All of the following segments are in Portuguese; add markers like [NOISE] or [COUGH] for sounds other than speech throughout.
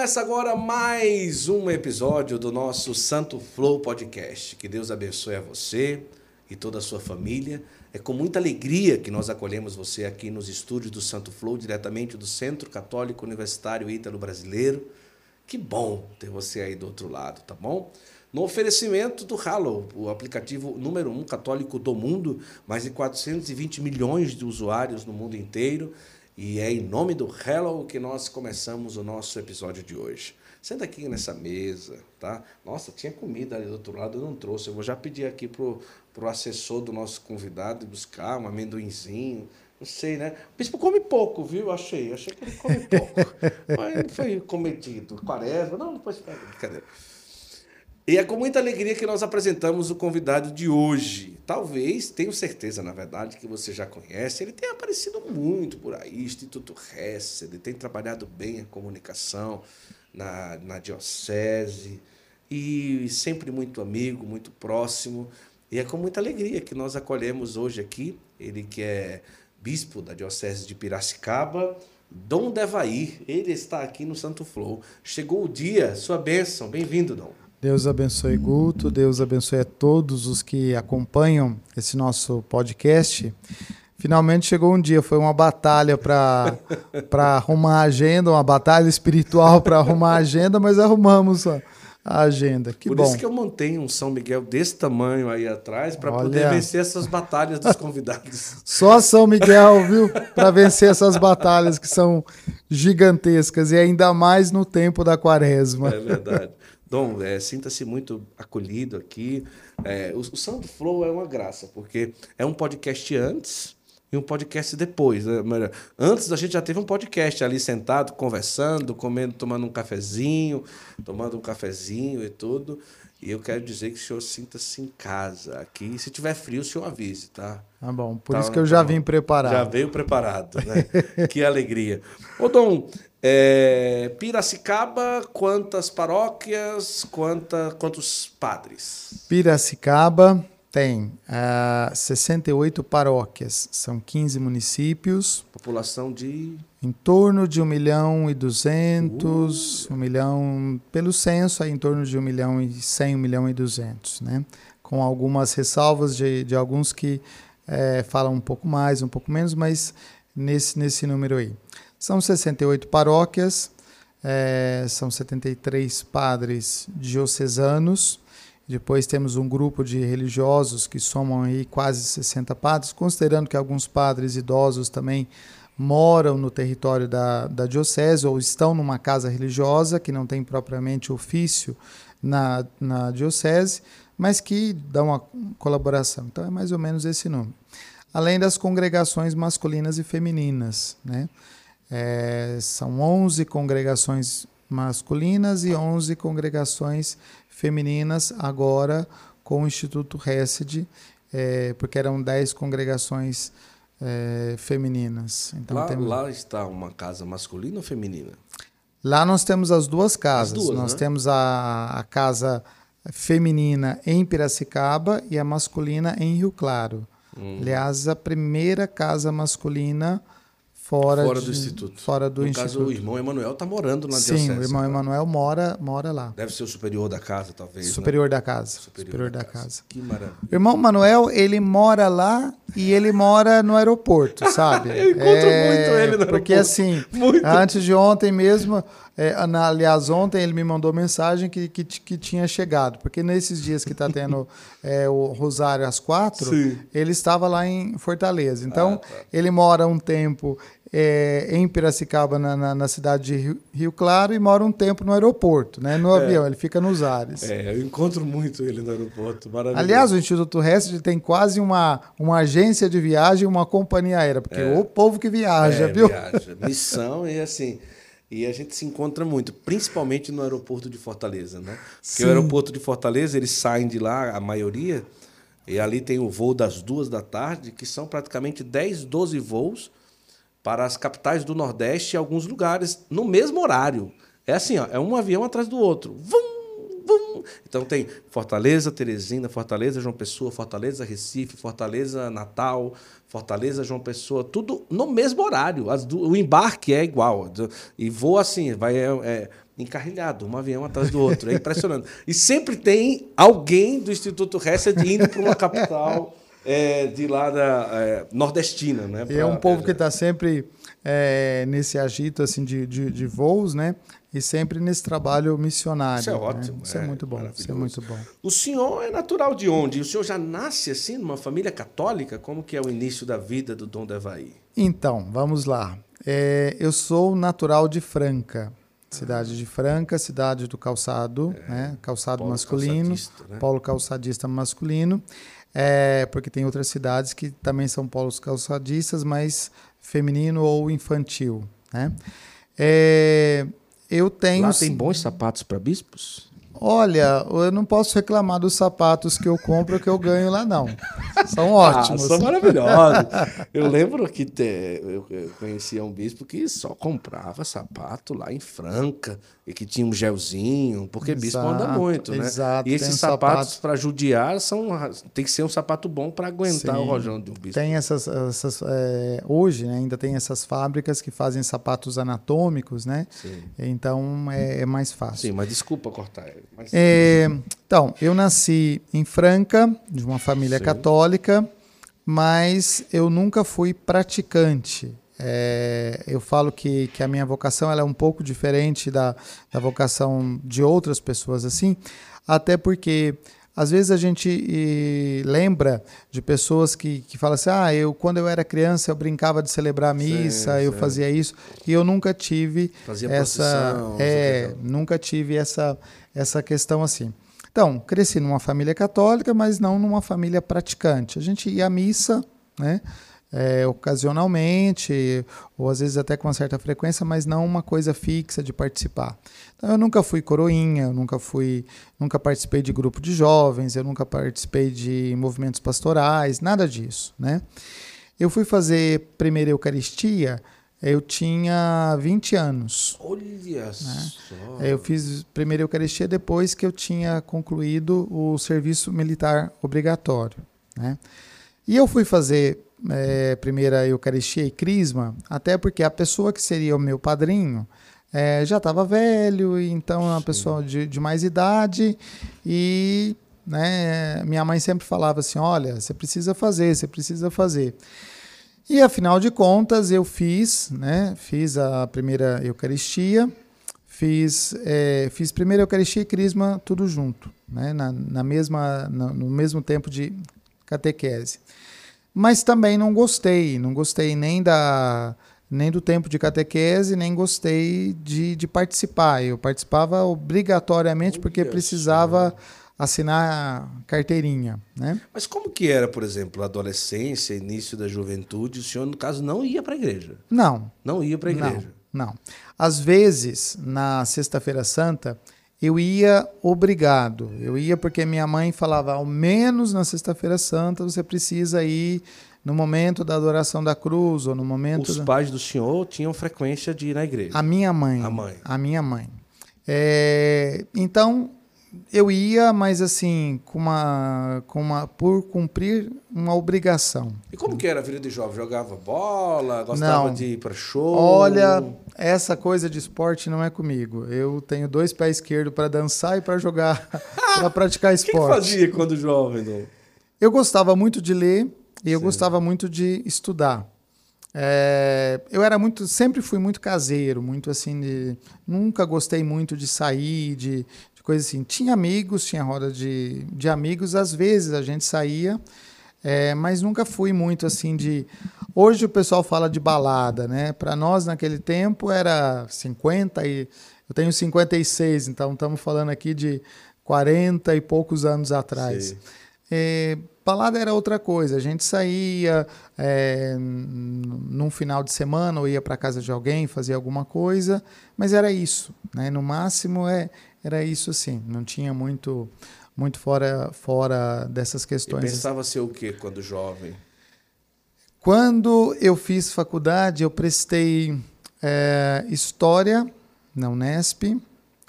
Começa agora mais um episódio do nosso Santo Flow Podcast. Que Deus abençoe a você e toda a sua família. É com muita alegria que nós acolhemos você aqui nos estúdios do Santo Flow, diretamente do Centro Católico Universitário Ítalo Brasileiro. Que bom ter você aí do outro lado, tá bom? No oferecimento do Halo, o aplicativo número um católico do mundo, mais de 420 milhões de usuários no mundo inteiro. E é em nome do Hello que nós começamos o nosso episódio de hoje. Senta aqui nessa mesa, tá? Nossa, tinha comida ali do outro lado, eu não trouxe. Eu vou já pedir aqui pro, pro assessor do nosso convidado buscar um amendoinzinho. Não sei, né? O bispo come pouco, viu? Achei. Achei que ele come pouco. [LAUGHS] Mas foi cometido. Quaresma. Não, depois pega. Brincadeira. E é com muita alegria que nós apresentamos o convidado de hoje. Talvez, tenho certeza, na verdade, que você já conhece. Ele tem aparecido muito por aí, Instituto Hess, ele tem trabalhado bem a comunicação na, na diocese e sempre muito amigo, muito próximo. E é com muita alegria que nós acolhemos hoje aqui, ele que é bispo da diocese de Piracicaba, Dom Devair. Ele está aqui no Santo Flow. Chegou o dia, sua bênção. Bem-vindo, Dom. Deus abençoe Guto, Deus abençoe a todos os que acompanham esse nosso podcast. Finalmente chegou um dia, foi uma batalha para [LAUGHS] arrumar a agenda, uma batalha espiritual para arrumar a agenda, mas arrumamos a, a agenda. Que Por bom. isso que eu montei um São Miguel desse tamanho aí atrás para poder vencer essas batalhas dos convidados. [LAUGHS] Só São Miguel, viu? Para vencer essas batalhas que são gigantescas e ainda mais no tempo da quaresma. É verdade. Dom, é, sinta-se muito acolhido aqui. É, o, o Santo Flow é uma graça, porque é um podcast antes e um podcast depois. Né? Antes a gente já teve um podcast ali sentado, conversando, comendo, tomando um cafezinho, tomando um cafezinho e tudo. E eu quero dizer que o senhor sinta-se em casa aqui. Se tiver frio, o senhor avise, tá? Tá bom, por tá, isso que eu já vim preparado. Já veio preparado, né? [LAUGHS] que alegria. Ô, Dom, é, Piracicaba, quantas paróquias, quanta, quantos padres? Piracicaba tem uh, 68 paróquias, são 15 municípios. População de? Em torno de 1 milhão e 200, uh. 1 milhão, pelo censo, é em torno de 1 milhão e 100, 1 milhão e 200, né? Com algumas ressalvas de, de alguns que é, falam um pouco mais, um pouco menos, mas nesse, nesse número aí. São 68 paróquias, é, são 73 padres diocesanos, depois temos um grupo de religiosos que somam aí quase 60 padres, considerando que alguns padres idosos também moram no território da, da diocese ou estão numa casa religiosa que não tem propriamente ofício na, na diocese, mas que dão uma colaboração. Então é mais ou menos esse número. Além das congregações masculinas e femininas, né? É, são 11 congregações masculinas e 11 congregações femininas, agora com o Instituto Hesed, é, porque eram 10 congregações é, femininas. Então, lá, temos... lá está uma casa masculina ou feminina? Lá nós temos as duas casas. As duas, nós né? temos a, a casa feminina em Piracicaba e a masculina em Rio Claro. Hum. Aliás, a primeira casa masculina fora, fora de, do instituto. Fora do no instituto. caso, o irmão Emanuel está morando na Sim, diocese. o irmão Emanuel mora, mora lá. Deve ser o superior da casa, talvez. Né? Superior né? da casa. Superior, superior da, da, casa. casa. Que maravilha. O irmão Manuel, ele mora lá e ele mora no aeroporto, sabe? [LAUGHS] Eu encontro é, muito ele no aeroporto. Porque assim, muito. antes de ontem mesmo, é, aliás, ontem ele me mandou mensagem que, que, que tinha chegado. Porque nesses dias que está tendo [LAUGHS] é, o Rosário às quatro, Sim. ele estava lá em Fortaleza. Então, ah, tá. ele mora um tempo é, em Piracicaba, na, na, na, cidade de Rio, Rio, Claro, e mora um tempo no aeroporto, né? no é. avião, ele fica nos ares. É, eu encontro muito ele no aeroporto, maravilhoso. Aliás, o Instituto Hesed tem quase uma, uma agência de viagem uma companhia aérea, porque é. o povo que viaja, é, viu? Viaja, missão e assim... E a gente se encontra muito, principalmente no aeroporto de Fortaleza, né? Porque Sim. o aeroporto de Fortaleza, eles saem de lá, a maioria, e ali tem o voo das duas da tarde, que são praticamente 10, 12 voos para as capitais do Nordeste e alguns lugares no mesmo horário. É assim, ó, é um avião atrás do outro. Vum, vum. Então tem Fortaleza, Teresina, Fortaleza, João Pessoa, Fortaleza, Recife, Fortaleza, Natal, Fortaleza, João Pessoa, tudo no mesmo horário. Do, o embarque é igual. E voa assim, vai. É, é, encarrilhado, um avião atrás do outro. É impressionante. E sempre tem alguém do Instituto Hesed indo para uma capital é, de lá da é, nordestina, né? Pra, é um povo que está sempre é, nesse agito assim de, de, de, voos, né? E sempre nesse trabalho missionário. Isso é ótimo. Né? Isso é, é, muito bom. Isso é muito bom. O senhor é natural de onde? O senhor já nasce assim numa família católica? Como que é o início da vida do Dom Devaí? Então, vamos lá. É, eu sou natural de Franca. Cidade de Franca, cidade do calçado, é, né? calçado Paulo masculino, calçadista, né? polo calçadista masculino, é, porque tem outras cidades que também são polos calçadistas, mas feminino ou infantil. Né? É, eu tenho. Lá tem bons sapatos para bispos? Olha, eu não posso reclamar dos sapatos que eu compro que eu ganho lá, não. São ótimos. Ah, são maravilhosos. Eu lembro que te, eu, eu conhecia um bispo que só comprava sapato lá em Franca e que tinha um gelzinho, porque exato, bispo anda muito, né? Exato, e esses sapatos para judiar são tem que ser um sapato bom para aguentar Sim, o rojão de um bispo. Tem essas, essas é, hoje né, ainda tem essas fábricas que fazem sapatos anatômicos, né? Sim. Então é, é mais fácil. Sim, mas desculpa cortar. Mas... É, então, eu nasci em Franca, de uma família Sim. católica, mas eu nunca fui praticante. É, eu falo que, que a minha vocação ela é um pouco diferente da, da vocação de outras pessoas, assim, até porque às vezes a gente lembra de pessoas que, que falam assim: ah, eu quando eu era criança eu brincava de celebrar a missa, sim, eu sim. fazia isso, e eu nunca tive Fazia essa. É, nunca tive essa, essa questão assim. Então, cresci numa família católica, mas não numa família praticante. A gente ia à missa, né? É, ocasionalmente, ou às vezes até com uma certa frequência, mas não uma coisa fixa de participar. Então, eu nunca fui coroinha, eu nunca fui, nunca participei de grupo de jovens, eu nunca participei de movimentos pastorais, nada disso, né? Eu fui fazer primeira Eucaristia eu tinha 20 anos. Olha né? só! Eu fiz primeira Eucaristia depois que eu tinha concluído o serviço militar obrigatório. Né? E eu fui fazer é, primeira Eucaristia e Crisma, até porque a pessoa que seria o meu padrinho é, já estava velho, então é uma Sim. pessoa de, de mais idade e né, minha mãe sempre falava assim, olha, você precisa fazer, você precisa fazer. E afinal de contas, eu fiz, né? Fiz a primeira Eucaristia, fiz, é, fiz primeira Eucaristia e Crisma tudo junto, né? Na, na mesma, no, no mesmo tempo de catequese. Mas também não gostei, não gostei nem da nem do tempo de catequese, nem gostei de, de participar. Eu participava obrigatoriamente porque precisava assinar carteirinha, né? Mas como que era, por exemplo, a adolescência, início da juventude? O senhor, no caso, não ia para a igreja? Não. Não ia para a igreja? Não, não. Às vezes, na Sexta-feira Santa, eu ia obrigado. Eu ia porque minha mãe falava, ao menos na Sexta-feira Santa você precisa ir no momento da adoração da cruz ou no momento... Os da... pais do senhor tinham frequência de ir na igreja? A minha mãe. A mãe. A minha mãe. É... Então, eu ia, mas assim, com uma, com uma, por cumprir uma obrigação. E como que era a vida de jovem? Jogava bola? Gostava não. de ir para show? Olha, essa coisa de esporte não é comigo. Eu tenho dois pés esquerdos para dançar e para jogar, [LAUGHS] para praticar esporte. O que fazia quando jovem? Não? Eu gostava muito de ler e eu Sim. gostava muito de estudar. É, eu era muito, sempre fui muito caseiro, muito assim, de, nunca gostei muito de sair, de, coisa assim. Tinha amigos, tinha roda de, de amigos, às vezes a gente saía, é, mas nunca fui muito assim de. Hoje o pessoal fala de balada, né? Para nós naquele tempo era 50 e. Eu tenho 56, então estamos falando aqui de 40 e poucos anos atrás. É, balada era outra coisa. A gente saía é, num final de semana ou ia para casa de alguém, fazia alguma coisa, mas era isso. Né? No máximo é, era isso assim, não tinha muito muito fora fora dessas questões. E pensava ser o quê quando jovem? Quando eu fiz faculdade, eu prestei é, História na Unesp,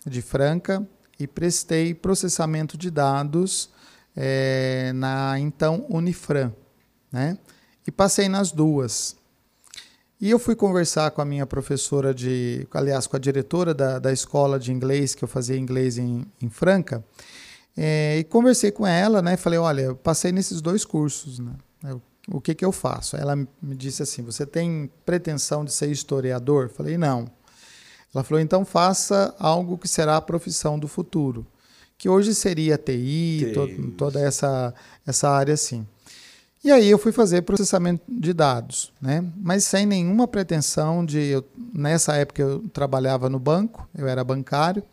de Franca, e prestei Processamento de Dados é, na então Unifran, né? E passei nas duas. E eu fui conversar com a minha professora de, aliás, com a diretora da, da escola de inglês, que eu fazia inglês em, em Franca, é, e conversei com ela, né? Falei, olha, eu passei nesses dois cursos, né? Eu, o que que eu faço? Ela me disse assim, você tem pretensão de ser historiador? Falei, não. Ela falou, então faça algo que será a profissão do futuro, que hoje seria TI, to, toda essa, essa área assim. E aí eu fui fazer processamento de dados, né? Mas sem nenhuma pretensão de eu, nessa época eu trabalhava no banco, eu era bancário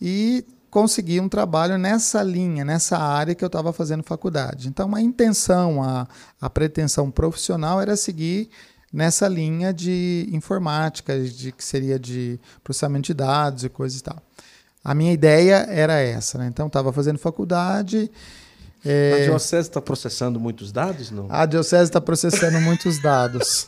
e consegui um trabalho nessa linha, nessa área que eu estava fazendo faculdade. Então a intenção, a, a pretensão profissional era seguir nessa linha de informática, de que seria de processamento de dados e coisas e tal. A minha ideia era essa, né? Então estava fazendo faculdade é... A Diocese está processando muitos dados, não? A Diocese está processando muitos dados.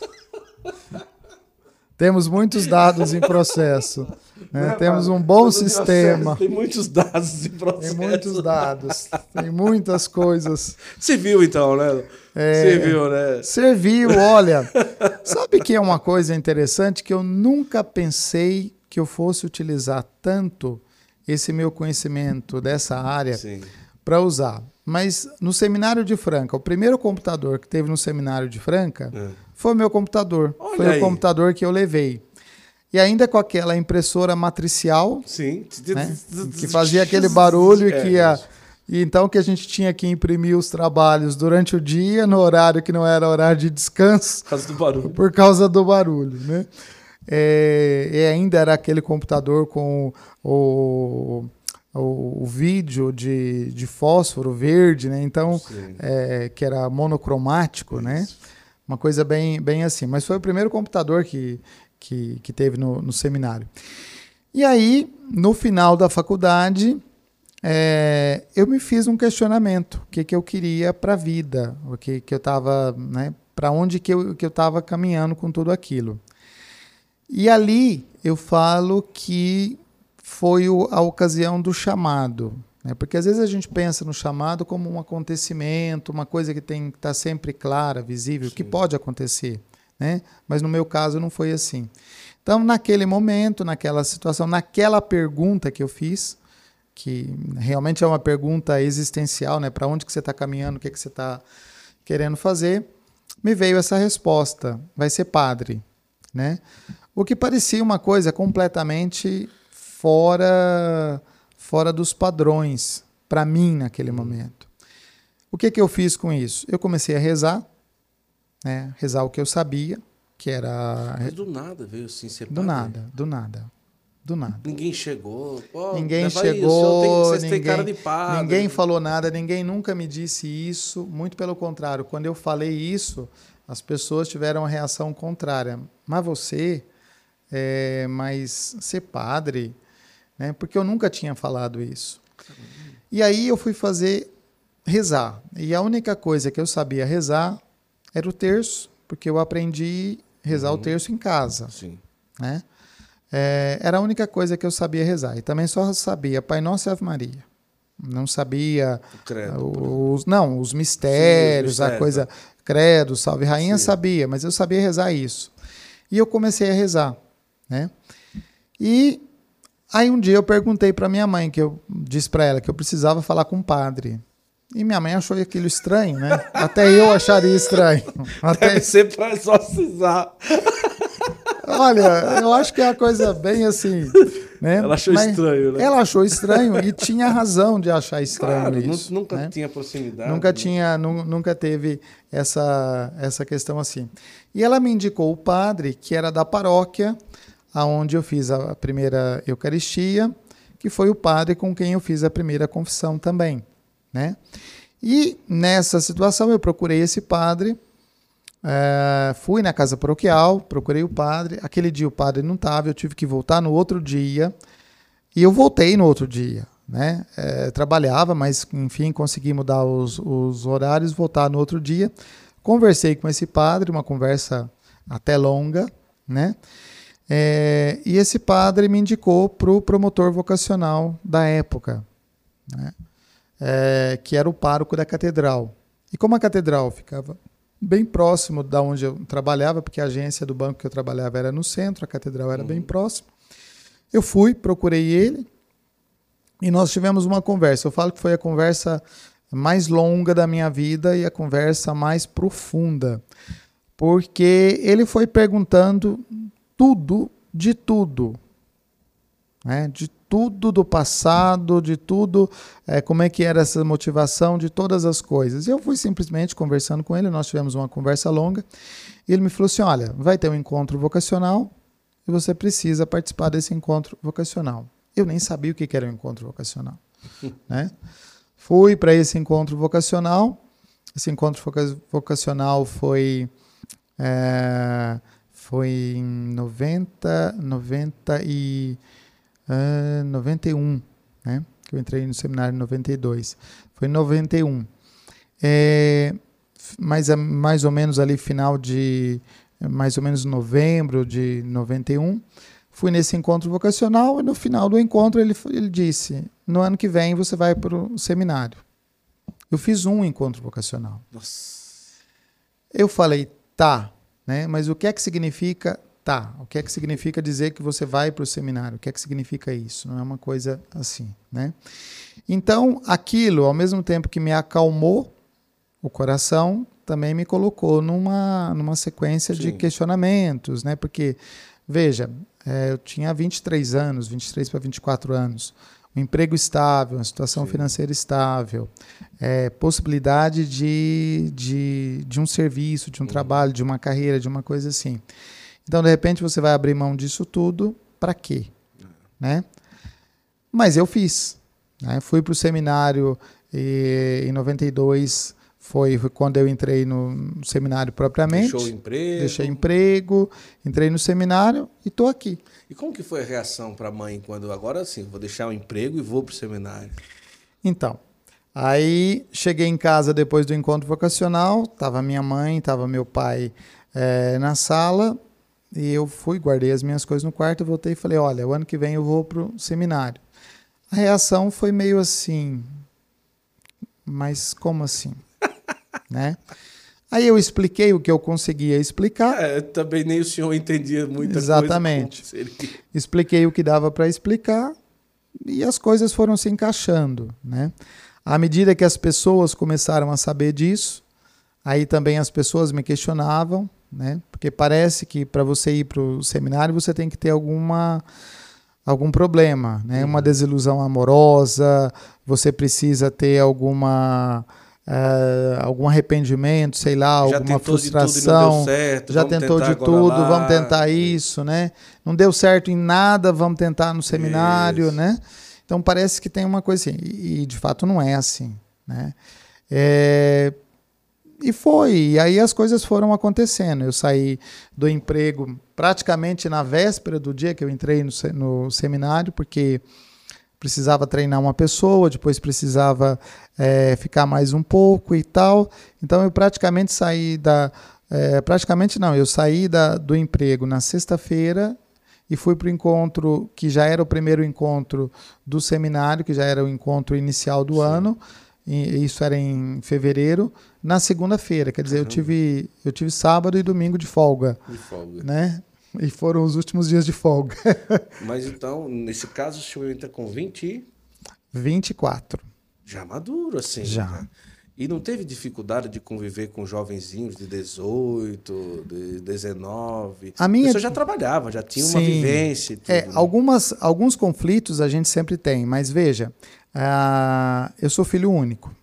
Temos muitos dados em processo. Né? É, Temos um bom sistema. Tem muitos dados em processo. Tem muitos dados. Tem muitas coisas. Viu então, né? É, Você viu, né? Serviu, olha. Sabe que é uma coisa interessante que eu nunca pensei que eu fosse utilizar tanto esse meu conhecimento dessa área para usar. Mas no seminário de Franca, o primeiro computador que teve no seminário de Franca é. foi o meu computador. Olha foi aí. o computador que eu levei. E ainda com aquela impressora matricial, Sim. Né, que fazia aquele barulho e que ia. E então que a gente tinha que imprimir os trabalhos durante o dia, no horário que não era horário de descanso. Por causa do barulho. Por causa do barulho, né? É, e ainda era aquele computador com o, o, o, vídeo de, de fósforo verde, né? Então, é, que era monocromático, né? Isso. né? Uma coisa bem, bem assim. Mas foi o primeiro computador que, que, que teve no, no seminário. E aí, no final da faculdade, é, eu me fiz um questionamento: o que, que eu queria para a vida, o que, que eu estava, né? Para onde que eu que eu estava caminhando com tudo aquilo. E ali eu falo que foi o, a ocasião do chamado. Né? Porque às vezes a gente pensa no chamado como um acontecimento, uma coisa que tem que estar tá sempre clara, visível, Sim. que pode acontecer. Né? Mas no meu caso não foi assim. Então, naquele momento, naquela situação, naquela pergunta que eu fiz, que realmente é uma pergunta existencial, né? Para onde que você está caminhando, o que, que você está querendo fazer, me veio essa resposta: vai ser padre, né? O que parecia uma coisa completamente fora fora dos padrões para mim naquele uhum. momento. O que que eu fiz com isso? Eu comecei a rezar, né? Rezar o que eu sabia, que era Mas do nada veio assim ser Do nada, do nada. Do nada. Ninguém chegou. Pô, ninguém chegou. Tem, ninguém, ninguém falou nada, ninguém nunca me disse isso. Muito pelo contrário, quando eu falei isso, as pessoas tiveram uma reação contrária. Mas você, é, mas ser padre, né? porque eu nunca tinha falado isso. E aí eu fui fazer rezar. E a única coisa que eu sabia rezar era o terço, porque eu aprendi rezar uhum. o terço em casa. Sim. Né? É, era a única coisa que eu sabia rezar. E também só sabia Pai Nosso e Ave Maria. Não sabia credo, os, não, os mistérios, Sim, a coisa credo, salve rainha, Sim. sabia, mas eu sabia rezar isso. E eu comecei a rezar, né? E Aí um dia eu perguntei para minha mãe, que eu disse para ela que eu precisava falar com o padre. E minha mãe achou aquilo estranho, né? Até eu acharia estranho. [LAUGHS] Até... Deve ser para exorcizar. Olha, eu acho que é uma coisa bem assim. Né? Ela achou Mas estranho, né? Ela achou estranho e tinha razão de achar estranho claro, isso. Nunca né? tinha proximidade. Nunca, né? tinha, nunca teve essa, essa questão assim. E ela me indicou o padre, que era da paróquia, aonde eu fiz a primeira Eucaristia, que foi o padre com quem eu fiz a primeira confissão também, né? E nessa situação eu procurei esse padre, é, fui na casa paroquial, procurei o padre. Aquele dia o padre não estava, eu tive que voltar no outro dia. E eu voltei no outro dia, né? É, trabalhava, mas enfim consegui mudar os, os horários, voltar no outro dia. Conversei com esse padre, uma conversa até longa, né? É, e esse padre me indicou para o promotor vocacional da época, né? é, que era o pároco da catedral. E como a catedral ficava bem próximo da onde eu trabalhava, porque a agência do banco que eu trabalhava era no centro, a catedral era uhum. bem próximo. Eu fui, procurei ele e nós tivemos uma conversa. Eu falo que foi a conversa mais longa da minha vida e a conversa mais profunda, porque ele foi perguntando tudo de tudo, né? de tudo do passado, de tudo, é, como é que era essa motivação, de todas as coisas. Eu fui simplesmente conversando com ele, nós tivemos uma conversa longa, e ele me falou assim: olha, vai ter um encontro vocacional e você precisa participar desse encontro vocacional. Eu nem sabia o que era um encontro vocacional. [LAUGHS] né? Fui para esse encontro vocacional. Esse encontro vocacional foi, é, foi em 90, 90 e, uh, 91, né? que eu entrei no seminário em 92. Foi em 91. É, mais, mais ou menos ali final de mais ou menos novembro de 91 Fui nesse encontro vocacional e no final do encontro ele, ele disse: no ano que vem você vai para o seminário. Eu fiz um encontro vocacional. Nossa. Eu falei, tá, né? Mas o que é que significa tá? O que é que significa dizer que você vai para o seminário? O que é que significa isso? Não é uma coisa assim, né? Então, aquilo, ao mesmo tempo que me acalmou o coração, também me colocou numa, numa sequência Sim. de questionamentos, né? Porque, veja, é, eu tinha 23 anos, 23 para 24 anos, um emprego estável, uma situação Sim. financeira estável, é, possibilidade de, de, de um serviço, de um uhum. trabalho, de uma carreira, de uma coisa assim. Então, de repente, você vai abrir mão disso tudo para quê? É. Né? Mas eu fiz. Né? Fui para o seminário e, em 92 foi, foi quando eu entrei no seminário propriamente. Deixou o emprego. Deixei emprego, entrei no seminário e estou aqui. E como que foi a reação para a mãe quando agora sim, vou deixar o emprego e vou para o seminário? Então, aí cheguei em casa depois do encontro vocacional, estava minha mãe, estava meu pai é, na sala e eu fui, guardei as minhas coisas no quarto, voltei e falei, olha, o ano que vem eu vou para o seminário. A reação foi meio assim, mas como assim? [LAUGHS] né? Aí eu expliquei o que eu conseguia explicar. É, também nem o senhor entendia muita Exatamente. coisa. Exatamente. Expliquei o que dava para explicar e as coisas foram se encaixando, né? À medida que as pessoas começaram a saber disso, aí também as pessoas me questionavam, né? Porque parece que para você ir para o seminário você tem que ter alguma algum problema, né? Uma uhum. desilusão amorosa, você precisa ter alguma Uh, algum arrependimento, sei lá, já alguma frustração. Certo, já tentou de tudo, lá. vamos tentar isso, né? Não deu certo em nada, vamos tentar no seminário, isso. né? Então parece que tem uma coisa assim, e, e de fato não é assim, né? É, e foi, e aí as coisas foram acontecendo. Eu saí do emprego praticamente na véspera do dia que eu entrei no, no seminário, porque precisava treinar uma pessoa, depois precisava é, ficar mais um pouco e tal. Então eu praticamente saí da. É, praticamente não, eu saí da, do emprego na sexta-feira e fui para o encontro que já era o primeiro encontro do seminário, que já era o encontro inicial do Sim. ano. E isso era em fevereiro, na segunda-feira. Quer dizer, eu tive, eu tive sábado e domingo de folga. De folga. Né? E foram os últimos dias de folga. [LAUGHS] Mas então, nesse caso, o senhor entra com 20 24. Já maduro, assim. Já. Né? E não teve dificuldade de conviver com jovenzinhos de 18, de 19? A minha... Você já trabalhava, já tinha Sim. uma vivência. Tudo, é, né? algumas, alguns conflitos a gente sempre tem, mas veja, uh, eu sou filho único.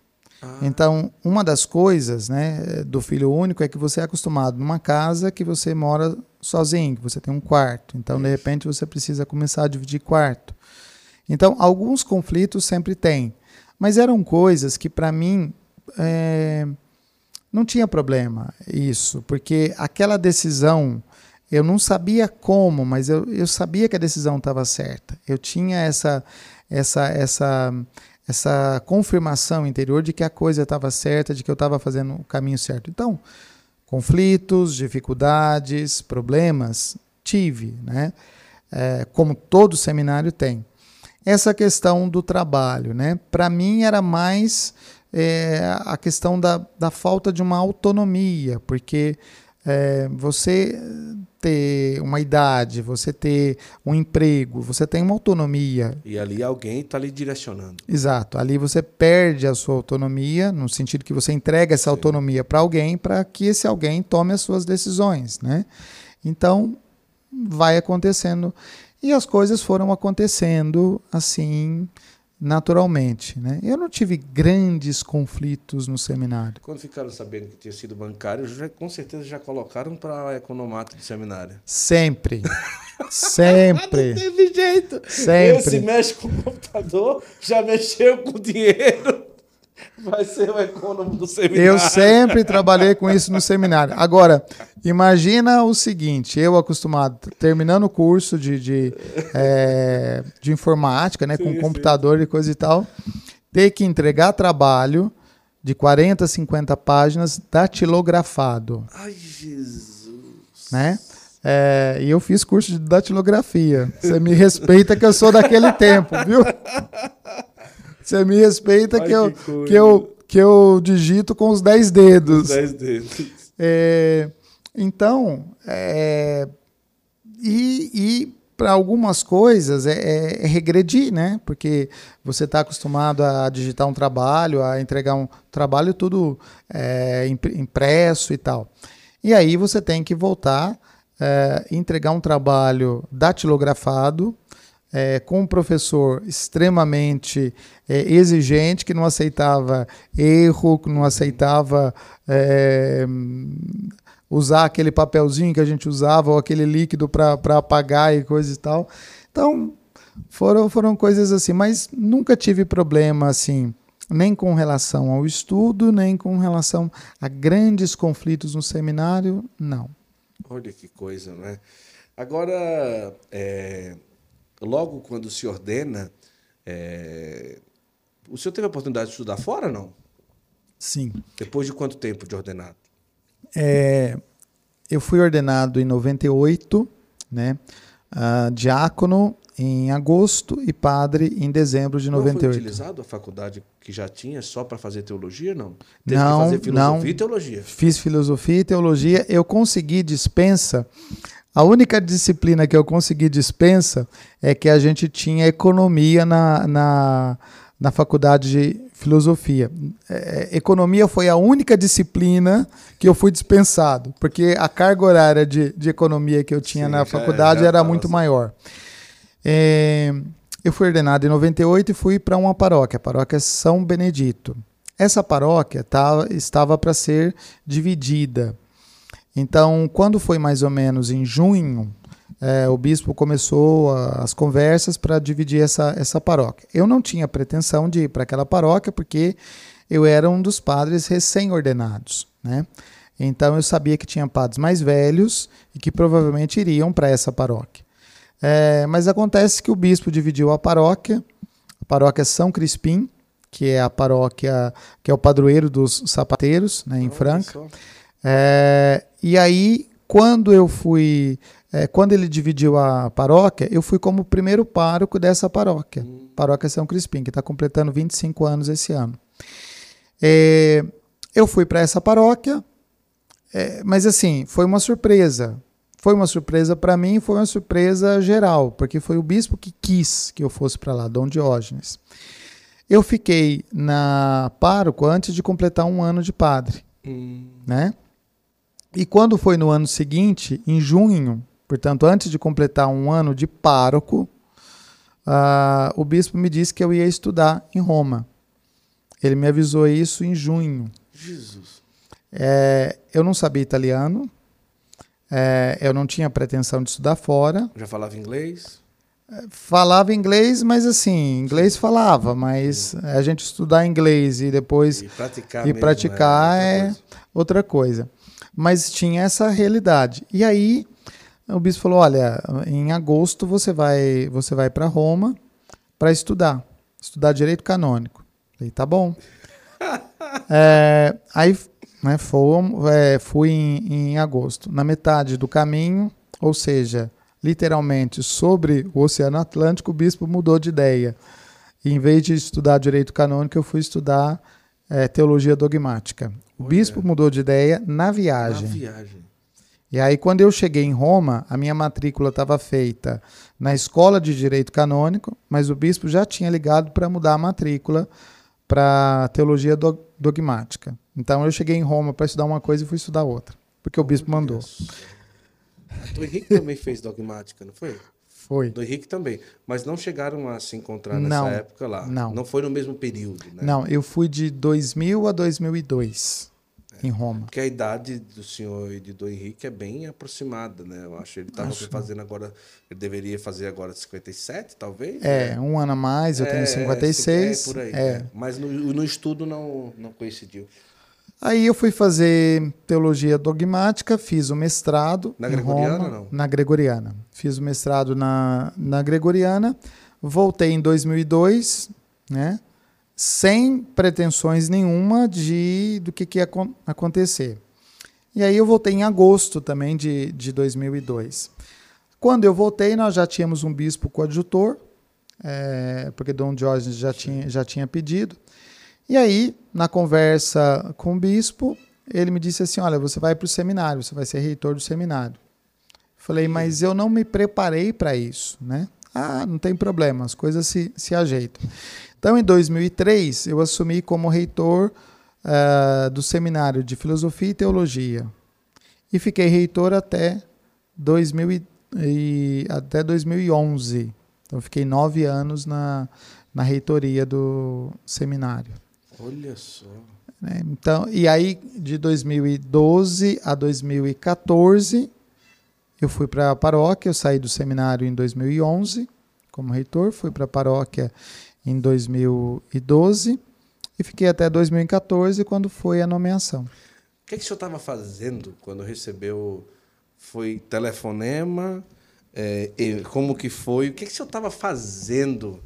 Ah. Então, uma das coisas né, do filho único é que você é acostumado numa casa que você mora sozinho, que você tem um quarto. Então, de repente, você precisa começar a dividir quarto. Então, alguns conflitos sempre tem. Mas eram coisas que, para mim, é, não tinha problema isso, porque aquela decisão, eu não sabia como, mas eu, eu sabia que a decisão estava certa. Eu tinha essa, essa, essa, essa confirmação interior de que a coisa estava certa, de que eu estava fazendo o caminho certo. Então, conflitos, dificuldades, problemas, tive, né? É, como todo seminário tem. Essa questão do trabalho, né? Para mim era mais é a questão da, da falta de uma autonomia, porque é, você ter uma idade, você ter um emprego, você tem uma autonomia. E ali alguém está lhe direcionando. Exato. Ali você perde a sua autonomia, no sentido que você entrega essa Sim. autonomia para alguém, para que esse alguém tome as suas decisões, né? Então, vai acontecendo. E as coisas foram acontecendo assim, naturalmente. Né? Eu não tive grandes conflitos no seminário. Quando ficaram sabendo que tinha sido bancário, já, com certeza já colocaram para economato do seminário. Sempre. [LAUGHS] Sempre. não teve jeito. Sempre. Esse mexe com o computador, já mexeu com dinheiro. Vai ser o econômico do seminário. Eu sempre trabalhei com isso no seminário. Agora, imagina o seguinte: eu acostumado, terminando o curso de, de, é, de informática, né, com sim, computador sim. e coisa e tal, ter que entregar trabalho de 40, 50 páginas datilografado. Ai, Jesus. Né? É, e eu fiz curso de datilografia. Você me respeita que eu sou daquele tempo, viu? [LAUGHS] Você me respeita Ai, que, eu, que, que, eu, que eu digito com os 10 dedos. Os 10 dedos. É, então, é, e, e para algumas coisas é, é, é, regredir, né? Porque você está acostumado a digitar um trabalho, a entregar um trabalho tudo é, impresso e tal. E aí você tem que voltar, é, entregar um trabalho datilografado, é, com um professor extremamente é, exigente, que não aceitava erro, que não aceitava é, usar aquele papelzinho que a gente usava, ou aquele líquido para apagar e coisa e tal. Então, foram, foram coisas assim, mas nunca tive problema assim, nem com relação ao estudo, nem com relação a grandes conflitos no seminário, não. Olha que coisa, né? Agora, é, logo quando se ordena, é... o senhor teve a oportunidade de estudar fora, não? Sim. Depois de quanto tempo de ordenado? É, eu fui ordenado em 98, né? Uh, diácono em agosto e padre em dezembro de 98. Não foi utilizado a faculdade que já tinha só para fazer teologia, não? Teve não, que fazer filosofia não. e teologia. Fiz filosofia e teologia. Eu consegui dispensa a única disciplina que eu consegui dispensa é que a gente tinha economia na, na, na faculdade de filosofia. É, economia foi a única disciplina que eu fui dispensado, porque a carga horária de, de economia que eu tinha Sim, na faculdade já era muito assim. maior. É, eu fui ordenado em 98 e fui para uma paróquia, a paróquia São Benedito. Essa paróquia tava, estava para ser dividida. Então, quando foi mais ou menos em junho, é, o bispo começou as conversas para dividir essa, essa paróquia. Eu não tinha pretensão de ir para aquela paróquia porque eu era um dos padres recém-ordenados, né? Então eu sabia que tinha padres mais velhos e que provavelmente iriam para essa paróquia. É, mas acontece que o bispo dividiu a paróquia, a paróquia São Crispim, que é a paróquia que é o padroeiro dos sapateiros, né, em Franca. É, e aí, quando eu fui, é, quando ele dividiu a paróquia, eu fui como primeiro pároco dessa paróquia, hum. paróquia São Crispim, que está completando 25 anos esse ano. É, eu fui para essa paróquia, é, mas assim, foi uma surpresa. Foi uma surpresa para mim, foi uma surpresa geral, porque foi o bispo que quis que eu fosse para lá, Dom Diógenes. Eu fiquei na pároco antes de completar um ano de padre, hum. né? E quando foi no ano seguinte, em junho, portanto, antes de completar um ano de pároco, uh, o bispo me disse que eu ia estudar em Roma. Ele me avisou isso em junho. Jesus. É, eu não sabia italiano, é, eu não tinha pretensão de estudar fora. Já falava inglês? É, falava inglês, mas assim, inglês falava, mas a gente estudar inglês e depois e praticar, e praticar é, outra, é coisa. outra coisa mas tinha essa realidade. E aí o bispo falou: olha, em agosto você vai, você vai para Roma para estudar, estudar direito canônico. Falei, tá bom. [LAUGHS] é, aí né, fui, é, fui em, em agosto. Na metade do caminho, ou seja, literalmente sobre o Oceano Atlântico, o bispo mudou de ideia. E, em vez de estudar direito canônico, eu fui estudar é, teologia dogmática. O Olha. bispo mudou de ideia na viagem. Na viagem. E aí, quando eu cheguei em Roma, a minha matrícula estava feita na escola de direito canônico, mas o bispo já tinha ligado para mudar a matrícula para teologia do- dogmática. Então, eu cheguei em Roma para estudar uma coisa e fui estudar outra, porque o bispo mandou. Só. Do Henrique também fez dogmática, não foi? Foi. Do Henrique também. Mas não chegaram a se encontrar nessa Não, época lá. não. Não foi no mesmo período, né? Não, eu fui de 2000 a 2002 em Roma. Porque a idade do senhor e de do Henrique é bem aproximada, né? Eu acho que ele estava fazendo agora. Ele deveria fazer agora 57, talvez? É, um ano a mais, eu tenho É, 56. É, por aí. é. é. Mas no, no estudo não, não coincidiu. Aí eu fui fazer teologia dogmática, fiz o mestrado. Na Gregoriana, Roma, não? Na Gregoriana. Fiz o mestrado na, na Gregoriana, voltei em 2002, né? Sem pretensões nenhuma de do que, que ia acon- acontecer. E aí eu voltei em agosto também de, de 2002. Quando eu voltei, nós já tínhamos um bispo coadjutor, é, porque Dom Diógenes já tinha, já tinha pedido. E aí, na conversa com o bispo, ele me disse assim: Olha, você vai para o seminário, você vai ser reitor do seminário. Falei, mas eu não me preparei para isso, né? Ah, não tem problema, as coisas se, se ajeitam. Então, em 2003, eu assumi como reitor ah, do seminário de Filosofia e Teologia. E fiquei reitor até, 2000 e, e- até 2011. Então, fiquei nove anos na, na reitoria do seminário. Olha só. né? Então, e aí, de 2012 a 2014, eu fui para a paróquia, eu saí do seminário em 2011 como reitor, fui para a paróquia em 2012 e fiquei até 2014, quando foi a nomeação. O que, que o senhor estava fazendo quando recebeu? Foi telefonema? É, como que foi? O que, que o senhor estava fazendo?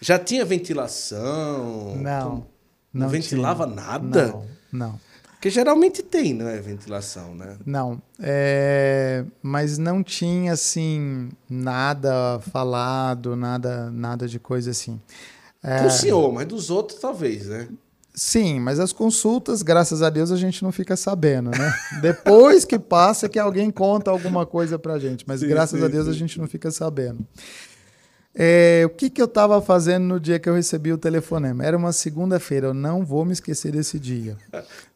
Já tinha ventilação? Não. Como- Não, ventilava tinha. nada? Não, não. Porque geralmente tem, né? Ventilação, né? Não, é, mas não tinha assim nada falado, nada, nada de coisa assim. É, Do senhor, mas dos outros talvez, né? sim, mas as consultas, graças a Deus, a gente não fica sabendo, né? [LAUGHS] Depois que passa que alguém conta alguma coisa pra gente, mas Sim, graças sim, a Deus sim. a gente não fica sabendo. É, o que, que eu estava fazendo no dia que eu recebi o telefonema? Era uma segunda-feira, eu não vou me esquecer desse dia.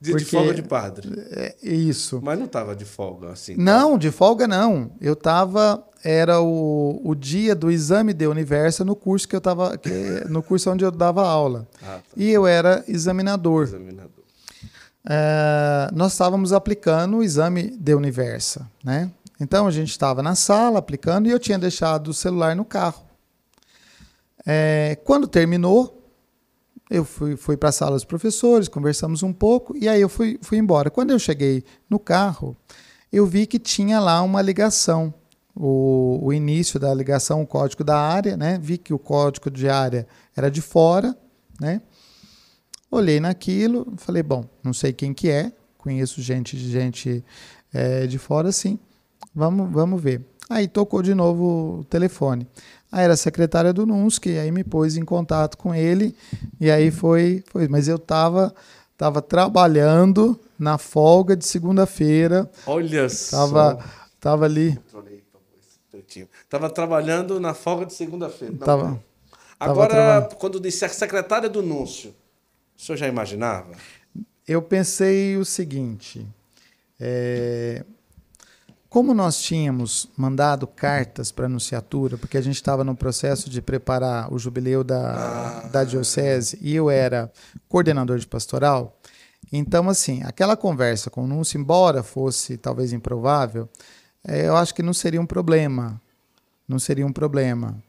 Dia [LAUGHS] de folga de padre. É isso. Mas não tava de folga assim. Não, de folga não. Eu tava. Era o, o dia do exame de universo no curso que eu tava. que- no curso onde eu dava aula. [LAUGHS] Ah, tá. E eu era examinador. Examinador. É, nós estávamos aplicando o exame de universo, né? Então a gente estava na sala aplicando e eu tinha deixado o celular no carro. É, quando terminou, eu fui, fui para a sala dos professores, conversamos um pouco e aí eu fui, fui embora. Quando eu cheguei no carro, eu vi que tinha lá uma ligação. O, o início da ligação, o código da área, né? Vi que o código de área era de fora, né? Olhei naquilo, falei, bom, não sei quem que é, conheço gente gente eh, de fora, sim. Vamos, vamos ver. Aí tocou de novo o telefone. Aí era a secretária do Nunski, aí me pôs em contato com ele, e aí foi, foi. Mas eu estava tava trabalhando na folga de segunda-feira, Olha tava, só. tava ali, Controlei, por favor, esse pretinho. Tava trabalhando na folga de segunda-feira. Tava- Agora, trabalhando. quando disse a secretária do Núncio, o senhor já imaginava? eu pensei o seguinte: é, como nós tínhamos mandado cartas para a anunciatura, porque a gente estava no processo de preparar o jubileu da, Ah. da diocese e eu era coordenador de pastoral, então, assim, aquela conversa com o Núncio, embora fosse talvez improvável, é, eu acho que não seria um problema. Não seria um problema.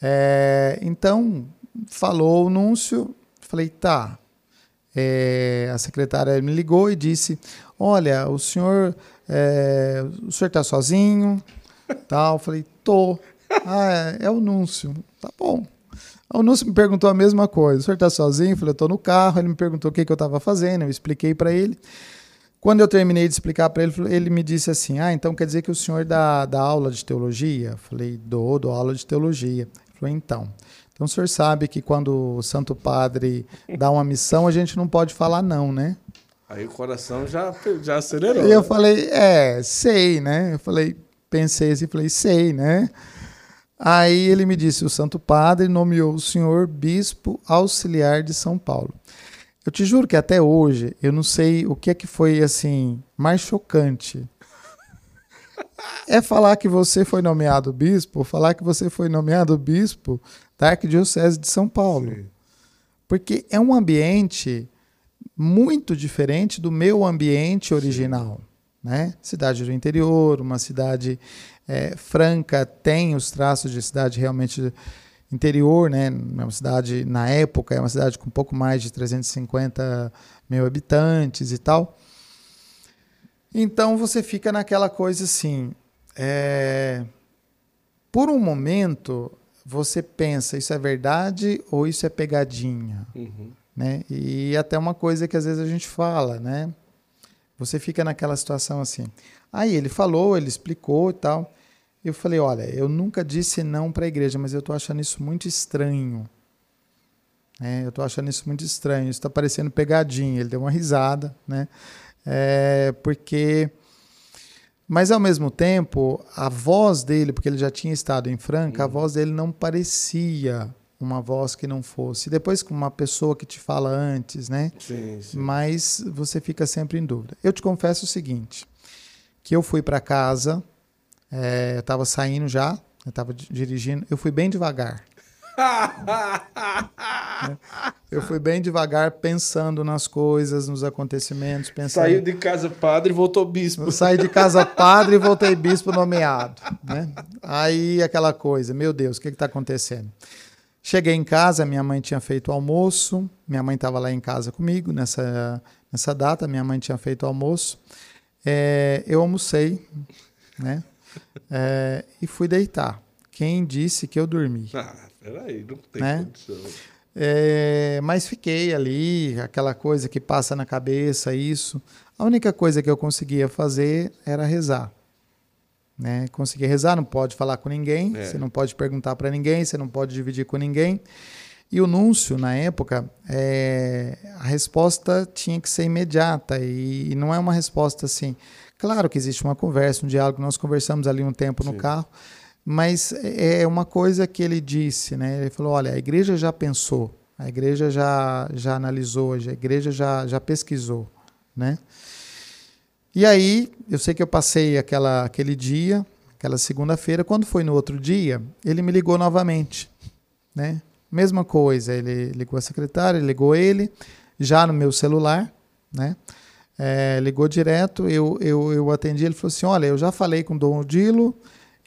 É, então, falou o Núncio, falei, tá. É, a secretária me ligou e disse: Olha, o senhor é, o senhor está sozinho? Tal. Falei, tô. Ah, é, é o Núncio. Tá bom. O Núncio me perguntou a mesma coisa. O senhor está sozinho? Eu falei, eu no carro. Ele me perguntou o que, que eu estava fazendo. Eu expliquei para ele. Quando eu terminei de explicar para ele, ele me disse assim: Ah, então quer dizer que o senhor dá, dá aula de teologia? Eu falei, dou, dou aula de teologia. Ele falou, então, Então o senhor sabe que quando o Santo Padre dá uma missão, a gente não pode falar não, né? Aí o coração já, já acelerou. E eu falei, é, sei, né? Eu falei, pensei assim, falei, sei, né? Aí ele me disse: o Santo Padre nomeou o senhor bispo auxiliar de São Paulo. Eu te juro que até hoje eu não sei o que é que foi assim mais chocante. É falar que você foi nomeado bispo, falar que você foi nomeado bispo da Arquidiocese de São Paulo. Porque é um ambiente muito diferente do meu ambiente original. Né? Cidade do interior, uma cidade é, Franca tem os traços de cidade realmente interior, né? É uma cidade, na época, é uma cidade com um pouco mais de 350 mil habitantes e tal. Então você fica naquela coisa assim. É... Por um momento, você pensa, isso é verdade ou isso é pegadinha? Uhum. Né? E até uma coisa que às vezes a gente fala, né? Você fica naquela situação assim. Aí ele falou, ele explicou e tal. Eu falei, olha, eu nunca disse não para a igreja, mas eu estou achando isso muito estranho. É, eu estou achando isso muito estranho. Isso está parecendo pegadinha. Ele deu uma risada, né? É, porque, mas ao mesmo tempo, a voz dele, porque ele já tinha estado em Franca, a uhum. voz dele não parecia uma voz que não fosse. Depois com uma pessoa que te fala antes, né? Sim, sim. Mas você fica sempre em dúvida. Eu te confesso o seguinte, que eu fui para casa, é, eu estava saindo já, eu estava dirigindo, eu fui bem devagar. [LAUGHS] eu fui bem devagar pensando nas coisas, nos acontecimentos, pensando. Saiu de casa padre e voltou bispo. Eu saí de casa padre e voltei bispo nomeado, né? Aí aquela coisa, meu Deus, o que está acontecendo? Cheguei em casa, minha mãe tinha feito o almoço, minha mãe estava lá em casa comigo nessa, nessa data, minha mãe tinha feito o almoço. É, eu almocei, né? É, e fui deitar. Quem disse que eu dormi? Ah, peraí, não tem né? condição. É, mas fiquei ali, aquela coisa que passa na cabeça, isso. A única coisa que eu conseguia fazer era rezar. Né? Conseguir rezar, não pode falar com ninguém, é. você não pode perguntar para ninguém, você não pode dividir com ninguém. E o núncio, na época, é, a resposta tinha que ser imediata e, e, não é uma resposta assim. Claro que existe uma conversa, um diálogo, nós conversamos ali um tempo Sim. no carro, mas é, é uma coisa que ele disse, né? Ele falou: olha, a igreja já pensou, a igreja já, já analisou, a igreja já, já pesquisou, né? E aí, eu sei que eu passei aquela, aquele dia, aquela segunda-feira. Quando foi no outro dia, ele me ligou novamente, né? Mesma coisa, ele ligou a secretária, ligou ele, já no meu celular, né? É, ligou direto, eu, eu, eu atendi, ele falou assim, olha, eu já falei com o Dom Odilo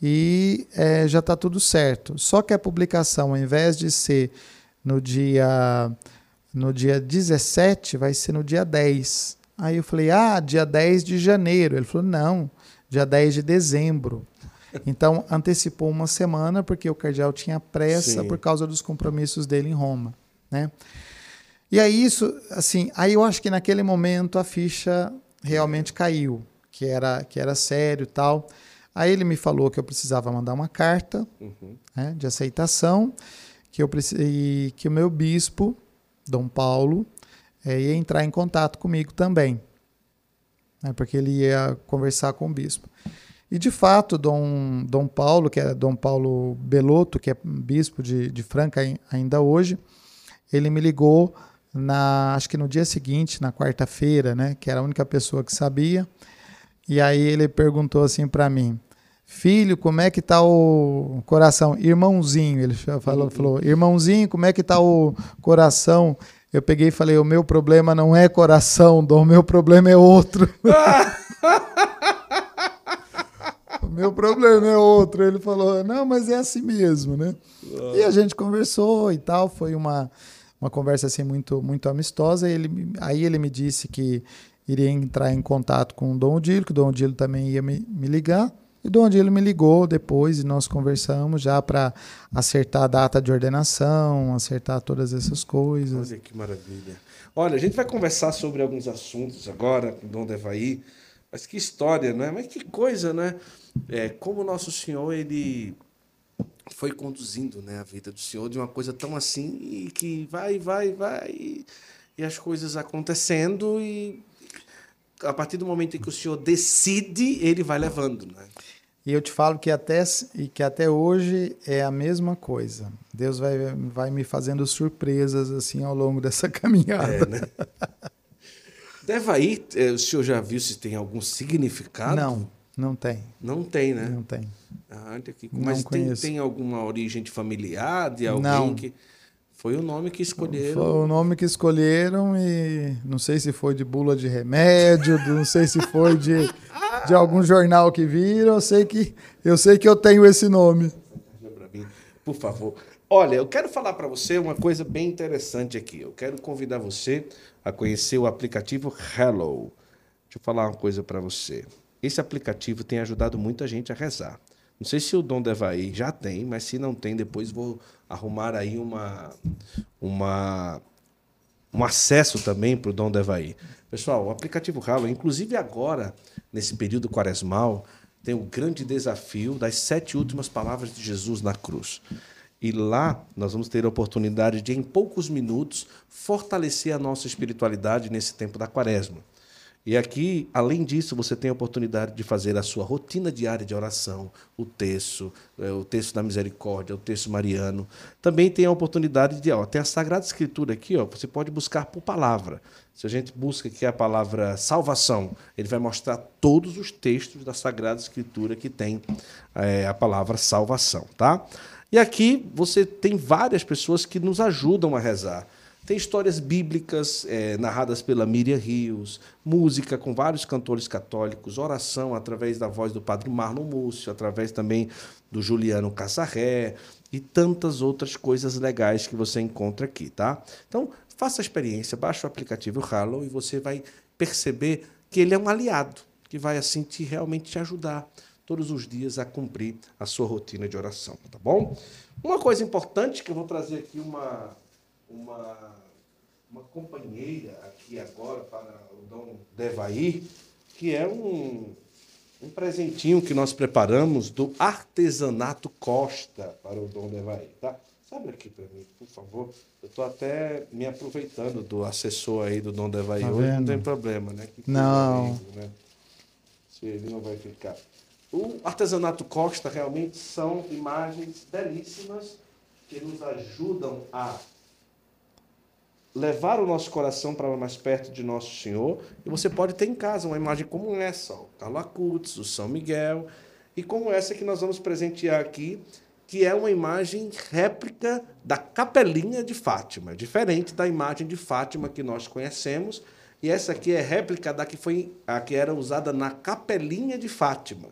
e é, já está tudo certo. Só que a publicação, ao invés de ser no dia, no dia 17, vai ser no dia 10. Aí eu falei, ah, dia 10 de janeiro. Ele falou, não, dia 10 de dezembro. Então antecipou uma semana porque o cardeal tinha pressa Sim. por causa dos compromissos dele em Roma, né? E aí isso, assim, aí eu acho que naquele momento a ficha realmente caiu, que era que era sério, tal. Aí ele me falou que eu precisava mandar uma carta uhum. né, de aceitação, que eu e que o meu bispo, Dom Paulo, é, ia entrar em contato comigo também, né, porque ele ia conversar com o bispo. E de fato, Dom, Dom Paulo, que é Dom Paulo Belotto, que é bispo de, de Franca ainda hoje, ele me ligou na, acho que no dia seguinte, na quarta-feira, né, que era a única pessoa que sabia. E aí ele perguntou assim para mim: "Filho, como é que tá o coração? Irmãozinho", ele falou, falou: "Irmãozinho, como é que tá o coração?" Eu peguei e falei: "O meu problema não é coração, o meu problema é outro." [LAUGHS] o meu problema é outro. Ele falou: "Não, mas é assim mesmo, né?" E a gente conversou e tal, foi uma uma conversa assim muito muito amistosa. Ele, aí ele me disse que iria entrar em contato com o Dom Odilo, que o Dom Odilo também ia me, me ligar. E o Dom Odilo me ligou depois e nós conversamos já para acertar a data de ordenação, acertar todas essas coisas. Olha que maravilha. Olha, a gente vai conversar sobre alguns assuntos agora com Dom Devaí, mas que história, né? Mas que coisa, né? É, como o Nosso Senhor, ele foi conduzindo né, a vida do senhor de uma coisa tão assim que vai, vai, vai e as coisas acontecendo e a partir do momento em que o senhor decide, ele vai levando, né? E eu te falo que até, e que até hoje é a mesma coisa. Deus vai, vai me fazendo surpresas assim ao longo dessa [LAUGHS] caminhada. É, né? Devaí, eh, o senhor já viu se tem algum significado? Não, não tem. Não tem, né? Não tem. Ah, aqui. Mas tem, tem, alguma origem de familiar, de alguém não. que. Foi o nome que escolheram. Foi o nome que escolheram e não sei se foi de bula de remédio, não sei se foi de, de algum jornal que viram, eu sei que eu sei que eu tenho esse nome. Por favor. Olha, eu quero falar para você uma coisa bem interessante aqui. Eu quero convidar você a conhecer o aplicativo Hello. Deixa eu falar uma coisa para você. Esse aplicativo tem ajudado muita gente a rezar. Não sei se o Dom Devaí já tem, mas se não tem, depois vou arrumar aí uma, uma, um acesso também para o Dom Devaí. Pessoal, o aplicativo Ralo, inclusive agora, nesse período quaresmal, tem o grande desafio das sete últimas palavras de Jesus na cruz. E lá nós vamos ter a oportunidade de, em poucos minutos, fortalecer a nossa espiritualidade nesse tempo da quaresma. E aqui, além disso, você tem a oportunidade de fazer a sua rotina diária de oração, o texto, é, o texto da misericórdia, o texto mariano. Também tem a oportunidade de, ó, tem a Sagrada Escritura aqui, ó, você pode buscar por palavra. Se a gente busca aqui a palavra salvação, ele vai mostrar todos os textos da Sagrada Escritura que tem é, a palavra salvação, tá? E aqui você tem várias pessoas que nos ajudam a rezar. Tem histórias bíblicas é, narradas pela Miriam Rios, música com vários cantores católicos, oração através da voz do padre Marlon Múcio, através também do Juliano Cassarré e tantas outras coisas legais que você encontra aqui, tá? Então, faça a experiência, baixe o aplicativo Hallow e você vai perceber que ele é um aliado, que vai assim te realmente te ajudar todos os dias a cumprir a sua rotina de oração, tá bom? Uma coisa importante que eu vou trazer aqui uma uma, uma companheira aqui agora para o Dom Devair, que é um, um presentinho que nós preparamos do Artesanato Costa para o Dom Devair, tá? Sabe aqui para mim, por favor. Eu estou até me aproveitando do assessor aí do Dom Devair tá hoje, não tem problema, né? Que não. né? Se ele não vai ficar. O artesanato Costa realmente são imagens belíssimas que nos ajudam a levar o nosso coração para mais perto de Nosso Senhor. E você pode ter em casa uma imagem como essa, o Calacutes, o São Miguel, e como essa que nós vamos presentear aqui, que é uma imagem réplica da capelinha de Fátima, diferente da imagem de Fátima que nós conhecemos. E essa aqui é réplica da que foi a que era usada na capelinha de Fátima.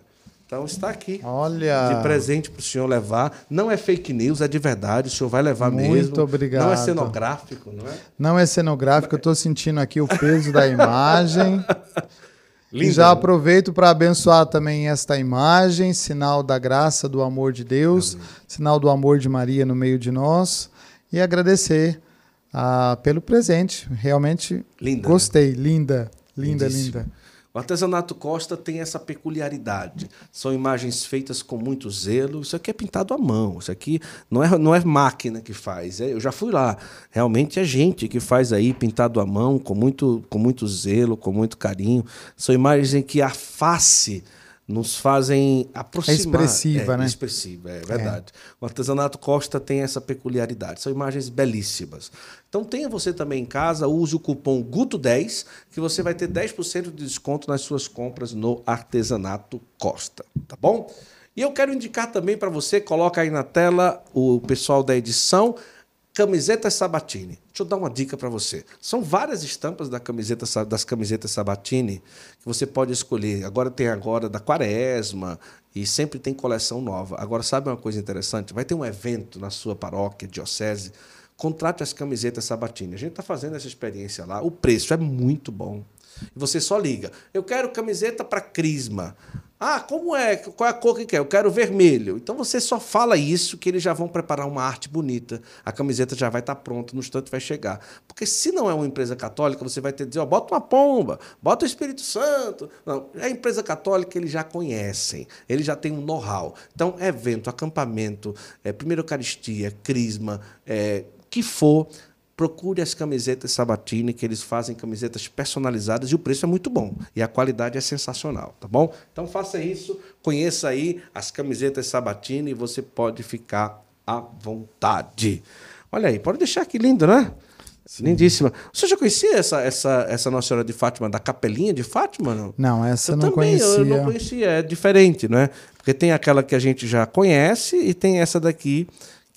Então está aqui. Olha. De presente para o senhor levar. Não é fake news, é de verdade. O senhor vai levar Muito mesmo. Muito obrigado. Não é cenográfico, não é? Não é cenográfico. Eu estou sentindo aqui o peso da imagem. [LAUGHS] Lindo, e já aproveito para abençoar também esta imagem, sinal da graça, do amor de Deus, Amém. sinal do amor de Maria no meio de nós. E agradecer ah, pelo presente. Realmente linda, né? gostei. Né? Linda, linda, Lindíssimo. linda. O artesanato Costa tem essa peculiaridade. São imagens feitas com muito zelo. Isso aqui é pintado à mão. Isso aqui não é, não é máquina que faz. É, eu já fui lá. Realmente é gente que faz aí pintado à mão, com muito, com muito zelo, com muito carinho. São imagens em que a face nos fazem aproximar. É expressiva, é, né? Expressiva, é verdade. É. O artesanato Costa tem essa peculiaridade. São imagens belíssimas. Então tenha você também em casa, use o cupom GUTO10, que você vai ter 10% de desconto nas suas compras no artesanato Costa, tá bom? E eu quero indicar também para você, coloca aí na tela o pessoal da edição, Camisetas Sabatini. Deixa eu dar uma dica para você. São várias estampas da camiseta, das camisetas Sabatini que você pode escolher. Agora tem agora da Quaresma e sempre tem coleção nova. Agora, sabe uma coisa interessante? Vai ter um evento na sua paróquia, diocese. Contrate as camisetas Sabatini. A gente está fazendo essa experiência lá. O preço é muito bom. Você só liga. Eu quero camiseta para Crisma. Ah, como é? Qual é a cor que quer? Eu quero vermelho. Então você só fala isso que eles já vão preparar uma arte bonita. A camiseta já vai estar tá pronta, no instante vai chegar. Porque se não é uma empresa católica, você vai ter que dizer, ó, bota uma pomba, bota o Espírito Santo. Não, é empresa católica, eles já conhecem, eles já têm um know-how. Então, evento, acampamento, é, primeira Eucaristia, crisma, é, que for, procure as camisetas Sabatini, que eles fazem camisetas personalizadas e o preço é muito bom. E a qualidade é sensacional, tá bom? Então faça isso, conheça aí as camisetas Sabatini e você pode ficar à vontade. Olha aí, pode deixar aqui lindo, né? Sim. Lindíssima. Você já conhecia essa, essa, essa Nossa Senhora de Fátima, da Capelinha de Fátima? Não, não essa eu não também, conhecia. Eu não conhecia, é diferente, né? Porque tem aquela que a gente já conhece e tem essa daqui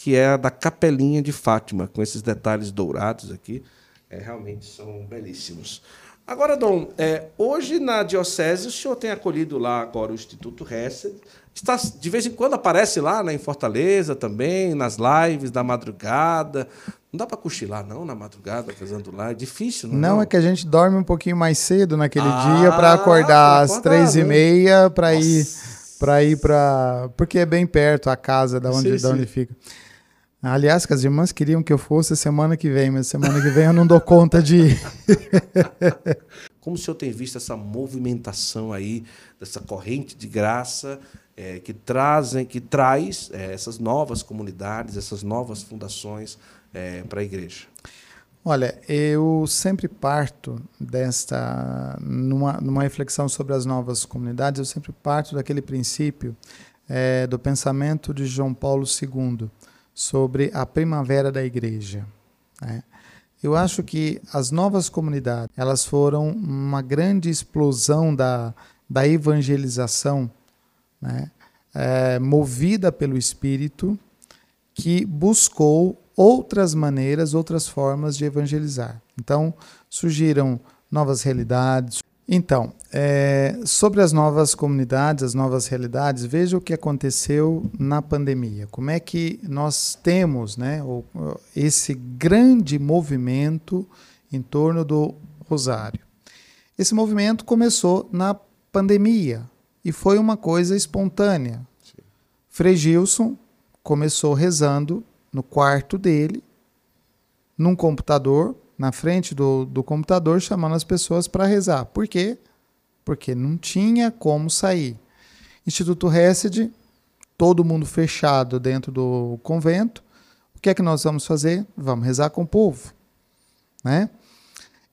que é a da Capelinha de Fátima, com esses detalhes dourados aqui. É, realmente são belíssimos. Agora, Dom, é, hoje na Diocese o senhor tem acolhido lá agora o Instituto Hesed. Está, de vez em quando aparece lá né, em Fortaleza também, nas lives da madrugada. Não dá para cochilar, não, na madrugada, fazendo lá. É difícil, não é? Não, é que a gente dorme um pouquinho mais cedo naquele ah, dia para acordar às três e meia para ir para ir para porque é bem perto a casa da onde, sim, da onde fica. Aliás, que as irmãs queriam que eu fosse semana que vem, mas semana que vem eu não dou conta de ir. [LAUGHS] Como o senhor tem visto essa movimentação aí, dessa corrente de graça é, que trazem, que traz é, essas novas comunidades, essas novas fundações é, para a igreja? Olha, eu sempre parto desta, numa, numa reflexão sobre as novas comunidades, eu sempre parto daquele princípio é, do pensamento de João Paulo II sobre a primavera da igreja. Né? Eu acho que as novas comunidades elas foram uma grande explosão da, da evangelização, né? é, movida pelo Espírito, que buscou outras maneiras, outras formas de evangelizar. Então surgiram novas realidades, então, é, sobre as novas comunidades, as novas realidades, veja o que aconteceu na pandemia. Como é que nós temos né, esse grande movimento em torno do rosário. Esse movimento começou na pandemia e foi uma coisa espontânea. Sim. Frei Gilson começou rezando no quarto dele, num computador, na frente do, do computador chamando as pessoas para rezar. Por quê? Porque não tinha como sair. Instituto Hesed, todo mundo fechado dentro do convento. O que é que nós vamos fazer? Vamos rezar com o povo. Né?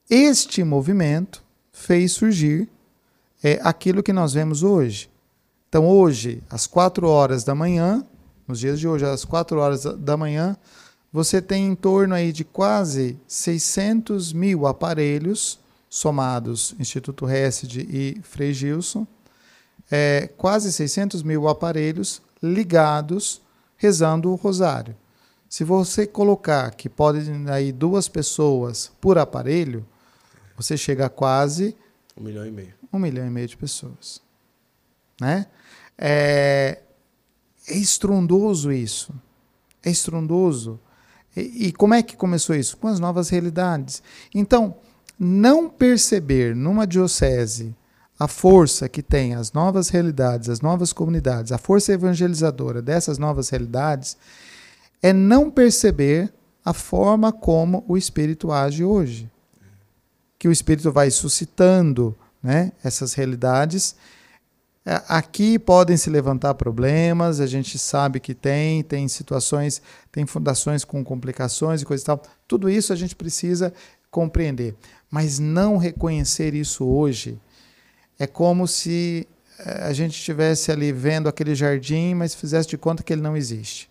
Este movimento fez surgir é, aquilo que nós vemos hoje. Então, hoje, às quatro horas da manhã, nos dias de hoje, às quatro horas da manhã, você tem em torno aí de quase 600 mil aparelhos somados Instituto Hesed e Frei Gilson, é, quase 600 mil aparelhos ligados rezando o rosário. Se você colocar que podem aí duas pessoas por aparelho, você chega a quase um milhão e meio. Um milhão e meio de pessoas, né? É, é estrondoso isso. É estrondoso. E, e como é que começou isso? Com as novas realidades. Então, não perceber numa diocese a força que tem as novas realidades, as novas comunidades, a força evangelizadora dessas novas realidades, é não perceber a forma como o Espírito age hoje. Que o Espírito vai suscitando né, essas realidades aqui podem se levantar problemas, a gente sabe que tem, tem situações, tem fundações com complicações e coisa e tal. Tudo isso a gente precisa compreender. Mas não reconhecer isso hoje é como se é, a gente estivesse ali vendo aquele jardim, mas fizesse de conta que ele não existe.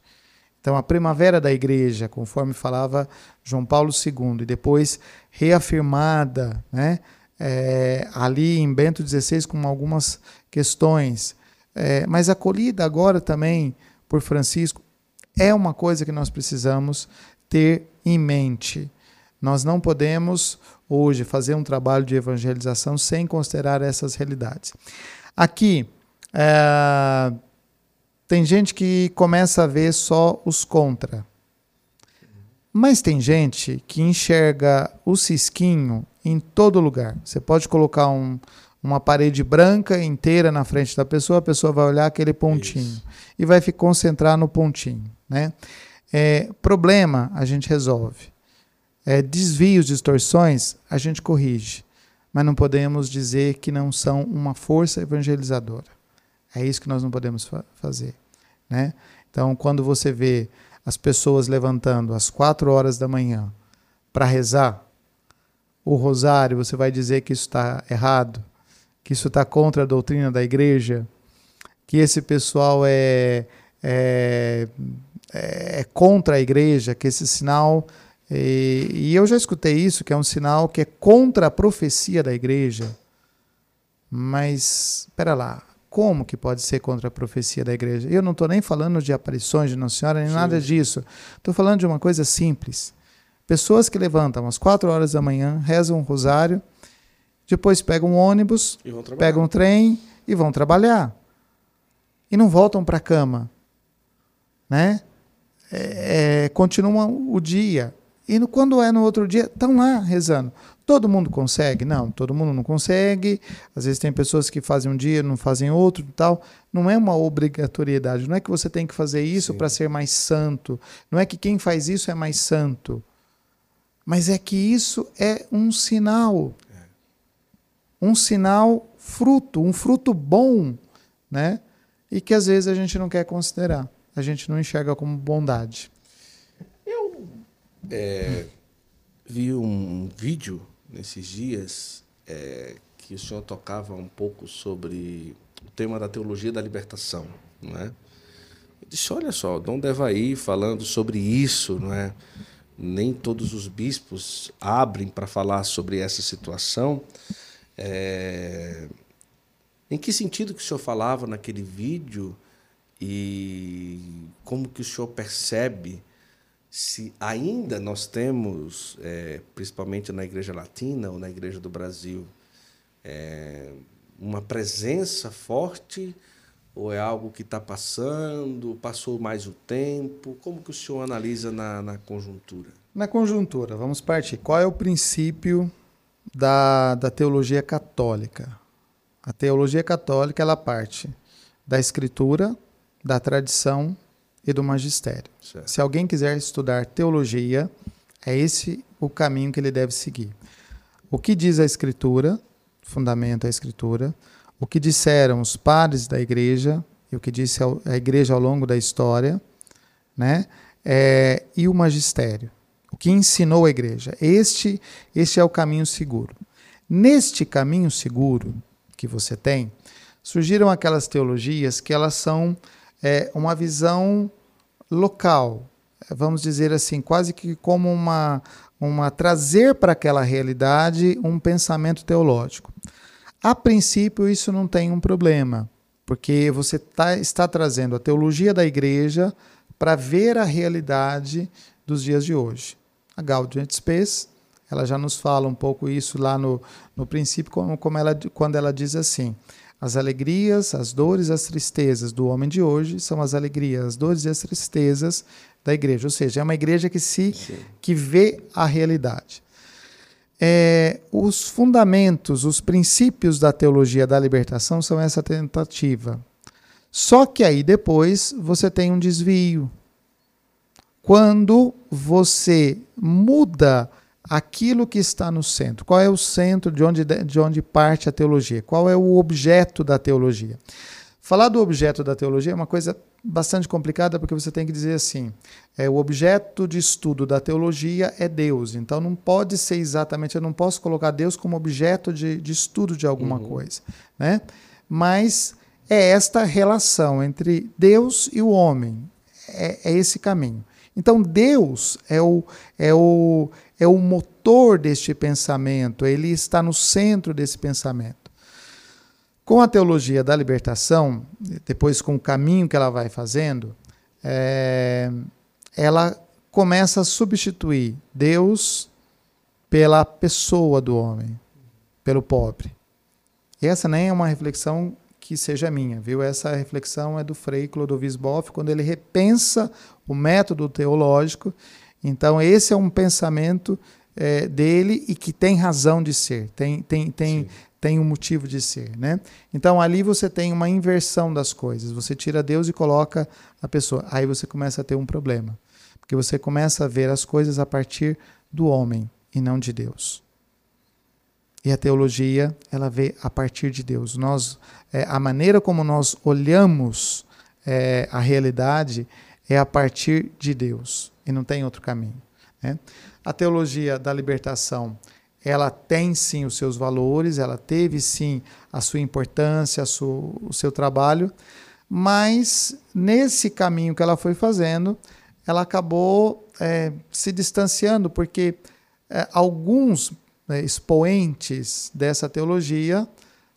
Então, a primavera da igreja, conforme falava João Paulo II, e depois reafirmada né, é, ali em Bento XVI com algumas questões, é, mas acolhida agora também por Francisco, é uma coisa que nós precisamos ter em mente. Nós não podemos hoje fazer um trabalho de evangelização sem considerar essas realidades. Aqui, é, tem gente que começa a ver só os contra. Mas tem gente que enxerga o cisquinho em todo lugar. Você pode colocar um, uma parede branca inteira na frente da pessoa, a pessoa vai olhar aquele pontinho Isso. e vai se concentrar no pontinho. Né? É, problema a gente resolve. É, desvios, distorções, a gente corrige. Mas não podemos dizer que não são uma força evangelizadora. É isso que nós não podemos fa fazer. Né? Então, quando você vê as pessoas levantando às quatro horas da manhã para rezar o rosário, você vai dizer que isso está errado, que isso está contra a doutrina da igreja, que esse pessoal é, é, é contra a igreja, que esse sinal. E, e eu já escutei isso, que é um sinal que é contra a profecia da igreja. Mas, espera lá, como que pode ser contra a profecia da igreja? Eu não estou nem falando de aparições de Nossa Senhora, nem Sim. nada disso. Estou falando de uma coisa simples. Pessoas que levantam às quatro horas da manhã, rezam um rosário, depois pegam um ônibus, pegam um trem e vão trabalhar. E não voltam para a cama. Né? É, é, continuam o dia. E no, quando é no outro dia, estão lá rezando. Todo mundo consegue? Não, todo mundo não consegue. Às vezes tem pessoas que fazem um dia, não fazem outro e tal. Não é uma obrigatoriedade. Não é que você tem que fazer isso para ser mais santo. Não é que quem faz isso é mais santo. Mas é que isso é um sinal. Um sinal fruto, um fruto bom, né? E que às vezes a gente não quer considerar. A gente não enxerga como bondade. Eu é, vi um vídeo nesses dias é, que o senhor tocava um pouco sobre o tema da teologia da libertação, não é? Eu disse, olha só, Dom Devaí falando sobre isso, não é? nem todos os bispos abrem para falar sobre essa situação. É... Em que sentido que o senhor falava naquele vídeo e como que o senhor percebe se ainda nós temos, é, principalmente na Igreja Latina ou na Igreja do Brasil, é, uma presença forte ou é algo que está passando? Passou mais o tempo? Como que o senhor analisa na, na conjuntura? Na conjuntura, vamos partir. Qual é o princípio da, da teologia católica? A teologia católica ela parte da escritura, da tradição e do magistério. Certo. Se alguém quiser estudar teologia, é esse o caminho que ele deve seguir. O que diz a escritura, fundamenta a escritura, o que disseram os padres da igreja e o que disse a igreja ao longo da história, né? É, e o magistério, o que ensinou a igreja. Este, este é o caminho seguro. Neste caminho seguro que você tem, surgiram aquelas teologias que elas são é, uma visão local, vamos dizer assim, quase que como uma, uma trazer para aquela realidade um pensamento teológico. A princípio, isso não tem um problema, porque você tá, está trazendo a teologia da igreja para ver a realidade dos dias de hoje. A Gaudium Spes, ela já nos fala um pouco isso lá no, no princípio, como, como ela, quando ela diz assim: as alegrias, as dores, as tristezas do homem de hoje são as alegrias, as dores e as tristezas da igreja. Ou seja, é uma igreja que se que vê a realidade é, os fundamentos, os princípios da teologia da libertação são essa tentativa. Só que aí depois você tem um desvio. Quando você muda aquilo que está no centro, qual é o centro de onde, de onde parte a teologia? Qual é o objeto da teologia? Falar do objeto da teologia é uma coisa bastante complicada porque você tem que dizer assim: é, o objeto de estudo da teologia é Deus. Então não pode ser exatamente, eu não posso colocar Deus como objeto de, de estudo de alguma uhum. coisa. Né? Mas é esta relação entre Deus e o homem. É, é esse caminho. Então Deus é o, é, o, é o motor deste pensamento, ele está no centro desse pensamento. Com a teologia da libertação, depois com o caminho que ela vai fazendo, é, ela começa a substituir Deus pela pessoa do homem, pelo pobre. E essa nem é uma reflexão que seja minha, viu? Essa reflexão é do Frei Clodovis Boff, quando ele repensa o método teológico Então, esse é um pensamento é, dele e que tem razão de ser, tem, tem, tem, tem um motivo de ser. Né? Então, ali você tem uma inversão das coisas. Você tira Deus e coloca a pessoa. Aí você começa a ter um problema. Porque você começa a ver as coisas a partir do homem e não de Deus. E a teologia, ela vê a partir de Deus. Nós, é, a maneira como nós olhamos é, a realidade é a partir de Deus e não tem outro caminho. Né? A teologia da libertação, ela tem sim os seus valores, ela teve sim a sua importância, a sua, o seu trabalho, mas nesse caminho que ela foi fazendo, ela acabou é, se distanciando, porque é, alguns né, expoentes dessa teologia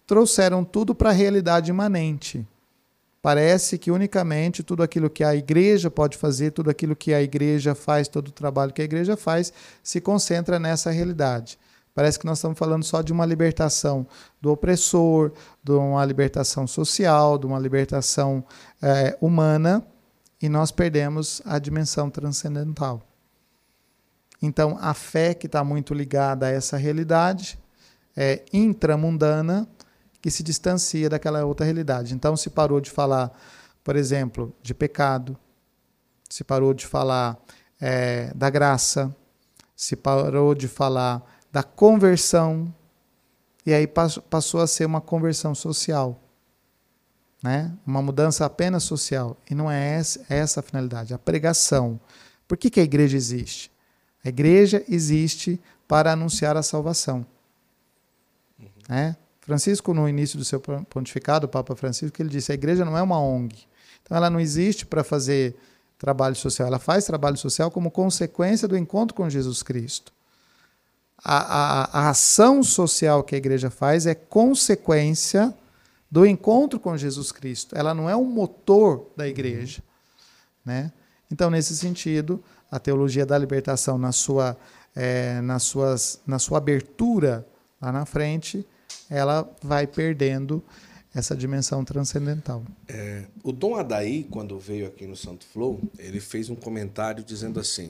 trouxeram tudo para a realidade imanente. Parece que unicamente tudo aquilo que a igreja pode fazer, tudo aquilo que a igreja faz, todo o trabalho que a igreja faz, se concentra nessa realidade. Parece que nós estamos falando só de uma libertação do opressor, de uma libertação social, de uma libertação é, humana, e nós perdemos a dimensão transcendental. Então, a fé que está muito ligada a essa realidade é intramundana que se distancia daquela outra realidade. Então, se parou de falar, por exemplo, de pecado, se parou de falar é, da graça, se parou de falar da conversão, e aí passou a ser uma conversão social. Né? Uma mudança apenas social. E não é essa, é essa a finalidade, a pregação. Por que, que a igreja existe? A igreja existe para anunciar a salvação. Uhum. Né? Francisco, no início do seu pontificado, o Papa Francisco, ele disse: a igreja não é uma ONG. Então, ela não existe para fazer trabalho social, ela faz trabalho social como consequência do encontro com Jesus Cristo. A, a, a ação social que a igreja faz é consequência do encontro com Jesus Cristo. Ela não é um motor da igreja. Né? Então, nesse sentido, a teologia da libertação, na sua, é, nas suas, na sua abertura lá na frente, ela vai perdendo essa dimensão transcendental. É, o Dom Adaí, quando veio aqui no Santo Flow, ele fez um comentário dizendo assim: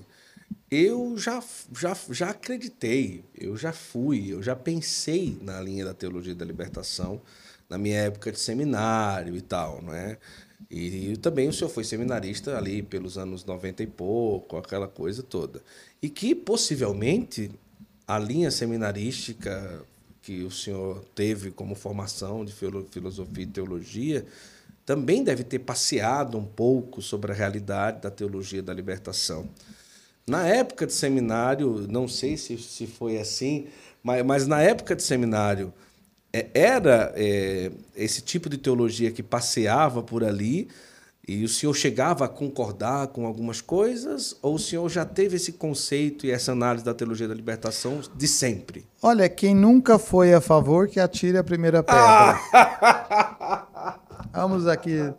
Eu já, já, já acreditei, eu já fui, eu já pensei na linha da teologia da libertação na minha época de seminário e tal, não é? E, e também o senhor foi seminarista ali pelos anos 90 e pouco, aquela coisa toda. E que possivelmente a linha seminarística que o senhor teve como formação de filosofia e teologia também deve ter passeado um pouco sobre a realidade da teologia da libertação. Na época de seminário, não sei se, se foi assim, mas, mas na época de seminário, é, era é, esse tipo de teologia que passeava por ali e o senhor chegava a concordar com algumas coisas ou o senhor já teve esse conceito e essa análise da teologia da libertação de sempre? Olha, quem nunca foi a favor que atire a primeira pedra. Ah! [LAUGHS] Vamos aqui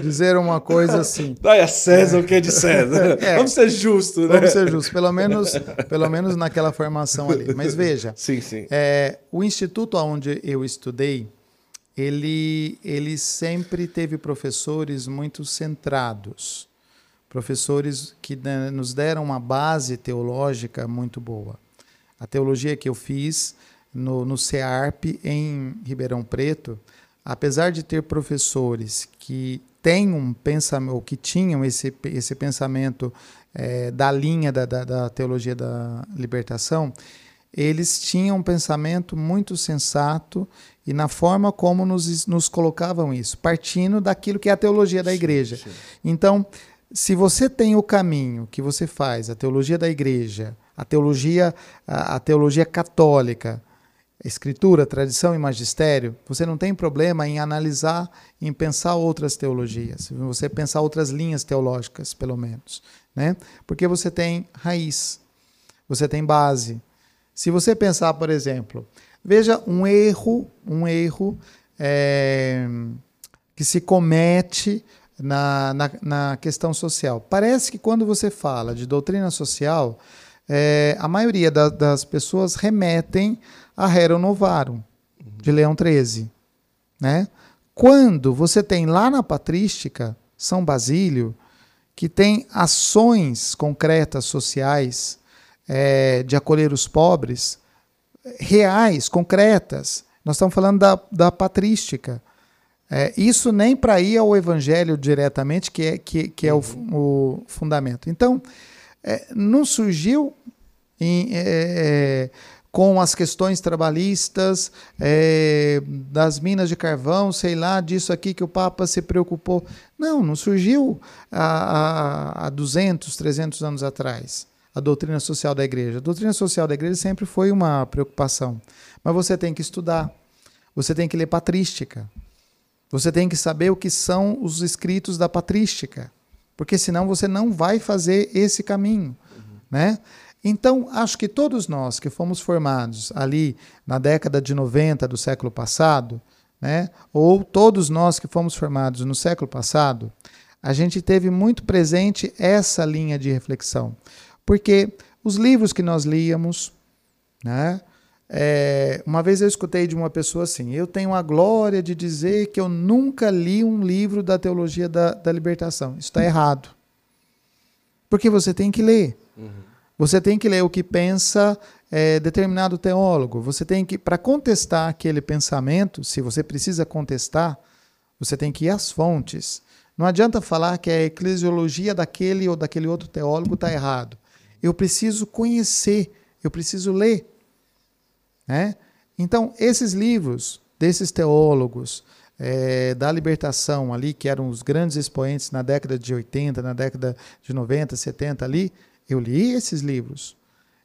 dizer uma coisa assim. Dai a César o que é de César. [LAUGHS] É, vamos ser justos, né? Vamos ser justos, pelo menos, pelo menos naquela formação ali. Mas veja, sim, sim. É, o instituto onde eu estudei, ele, ele sempre teve professores muito centrados, professores que nos deram uma base teológica muito boa. A teologia que eu fiz no, no CEARP, em Ribeirão Preto, apesar de ter professores que têm um pensamento, que tinham esse, esse pensamento é, da linha da, da, da teologia da libertação, eles tinham um pensamento muito sensato e na forma como nos, nos colocavam isso, partindo daquilo que é a teologia da igreja. Sim, sim. Então, se você tem o caminho que você faz, a teologia da igreja, a teologia, a, a teologia católica, escritura, tradição e magistério, você não tem problema em analisar, em pensar outras teologias, você pensar outras linhas teológicas, pelo menos, né? Porque você tem raiz, você tem base. Se você pensar, por exemplo, Veja um erro, um erro é, que se comete na, na, na, questão social. Parece que quando você fala de doutrina social, é, a maioria da, das pessoas remetem a Rerum Novarum, de Leão XIII. Né? Quando você tem lá na patrística, São Basílio, que tem ações concretas sociais é, de acolher os pobres, reais, concretas. Nós estamos falando da, da patrística. É, isso nem para ir ao evangelho diretamente, que é, que, que é o, o fundamento. Então, é, não surgiu em, é, é, com as questões trabalhistas, é, das minas de carvão, sei lá, disso aqui que o Papa se preocupou. Não, não surgiu há, há 200, 300 anos atrás a doutrina social da igreja. A doutrina social da igreja sempre foi uma preocupação. Mas você tem que estudar, você tem que ler patrística, você tem que saber o que são os escritos da patrística, porque senão você não vai fazer esse caminho, uhum. né? Então, acho que todos nós que fomos formados ali na década de 90 do século passado, né, ou todos nós que fomos formados no século passado, a gente teve muito presente essa linha de reflexão. Porque os livros que nós líamos, né, é, uma vez eu escutei de uma pessoa assim: eu tenho a glória de dizer que eu nunca li um livro da teologia da, da libertação. Isso está errado. Porque você tem que ler. Uhum. Você tem que ler o que pensa é, determinado teólogo. Você tem que, para contestar aquele pensamento, se você precisa contestar, você tem que ir às fontes. Não adianta falar que a eclesiologia daquele ou daquele outro teólogo está errado. Eu preciso conhecer, eu preciso ler. Né? Então, esses livros desses teólogos é, da libertação ali, que eram os grandes expoentes na década de 80, na década de 90, 70 ali, eu li esses livros.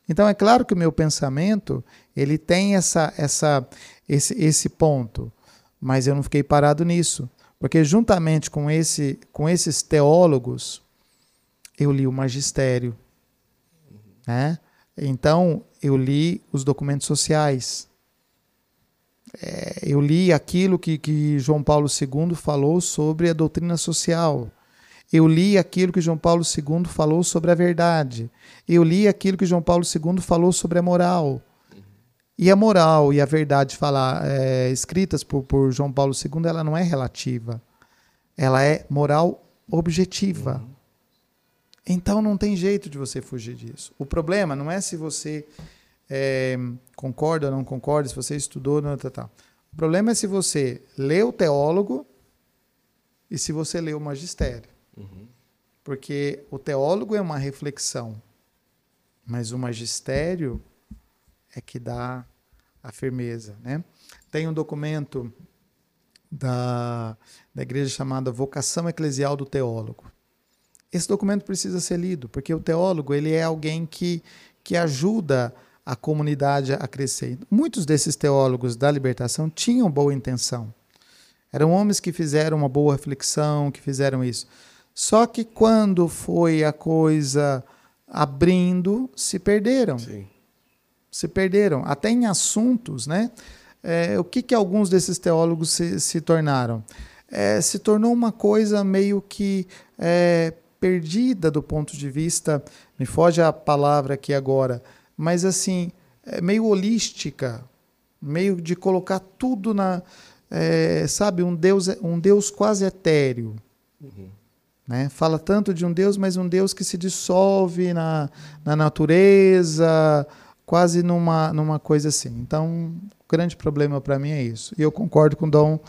Então é claro que o meu pensamento ele tem essa, essa, esse, esse ponto, mas eu não fiquei parado nisso, porque juntamente com, esse, com esses teólogos eu li o magistério, né? Então eu li os documentos sociais, é, eu li aquilo que, que João Paulo II falou sobre a doutrina social. Eu li aquilo que João Paulo II falou sobre a verdade. Eu li aquilo que João Paulo II falou sobre a moral. E a moral e a verdade é, escritas por, por João Paulo II, ela não é relativa. Ela é moral objetiva. Uhum. Então não tem jeito de você fugir disso. O problema não é se você é, concorda ou não concorda, se você estudou ou não. Tá, tá. O problema é se você lê o teólogo e se você lê o magistério. Uhum. Porque o teólogo é uma reflexão, mas o magistério é que dá a firmeza. Né? Tem um documento da, da igreja chamada Vocação Eclesial do Teólogo. Esse documento precisa ser lido, porque o teólogo ele é alguém que, que ajuda a comunidade a crescer. Muitos desses teólogos da libertação tinham boa intenção. Eram homens que fizeram uma boa reflexão, que fizeram isso. Só que quando foi a coisa abrindo, se perderam. Sim. Se perderam. Até em assuntos, né? É, o que, que alguns desses teólogos se, se tornaram? É, se tornou uma coisa meio que é, perdida do ponto de vista, me foge a palavra aqui agora, mas assim, é meio holística, meio de colocar tudo na. É, sabe, um Deus, um Deus quase etéreo. Uhum. Né? Fala tanto de um Deus, mas um Deus que se dissolve na, na natureza, quase numa, numa coisa assim. Então, o grande problema para mim é isso. E eu concordo com Dom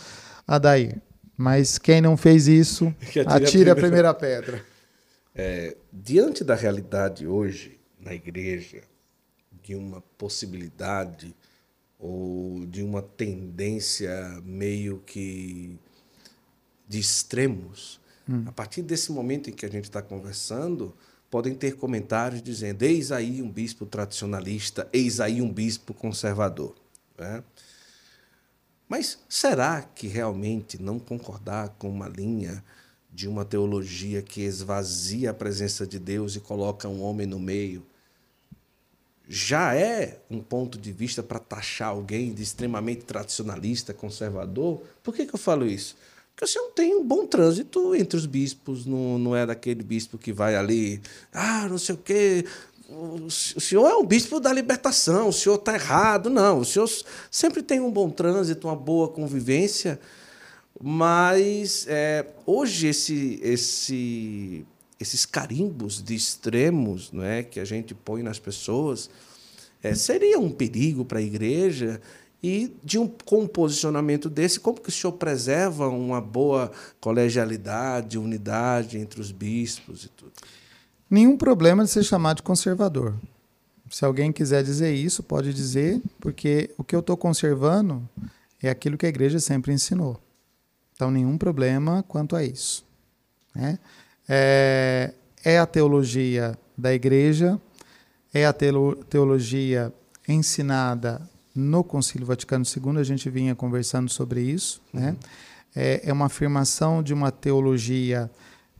Adair. Mas quem não fez isso, [LAUGHS] atire a primeira, a primeira pedra. É, diante da realidade hoje na igreja, de uma possibilidade ou de uma tendência meio que de extremos, Hum. A partir desse momento em que a gente está conversando, podem ter comentários dizendo: eis aí um bispo tradicionalista, eis aí um bispo conservador. Né? Mas será que realmente não concordar com uma linha de uma teologia que esvazia a presença de Deus e coloca um homem no meio já é um ponto de vista para taxar alguém de extremamente tradicionalista, conservador? Por que, que eu falo isso? Porque o senhor tem um bom trânsito entre os bispos, não, não é daquele bispo que vai ali, ah, não sei o quê. O senhor é um bispo da libertação, o senhor está errado. Não, o senhor sempre tem um bom trânsito, uma boa convivência, mas é, hoje esse, esse, esses carimbos de extremos não é, que a gente põe nas pessoas é, seria um perigo para a igreja e de um, com um posicionamento desse, como que o senhor preserva uma boa colegialidade, unidade entre os bispos e tudo? Nenhum problema de ser chamado de conservador. Se alguém quiser dizer isso, pode dizer, porque o que eu estou conservando é aquilo que a igreja sempre ensinou. Então, nenhum problema quanto a isso. Né? É, é a teologia da igreja, é a teologia ensinada no Concílio Vaticano II, a gente vinha conversando sobre isso. Né? Uhum. É, é uma afirmação de uma teologia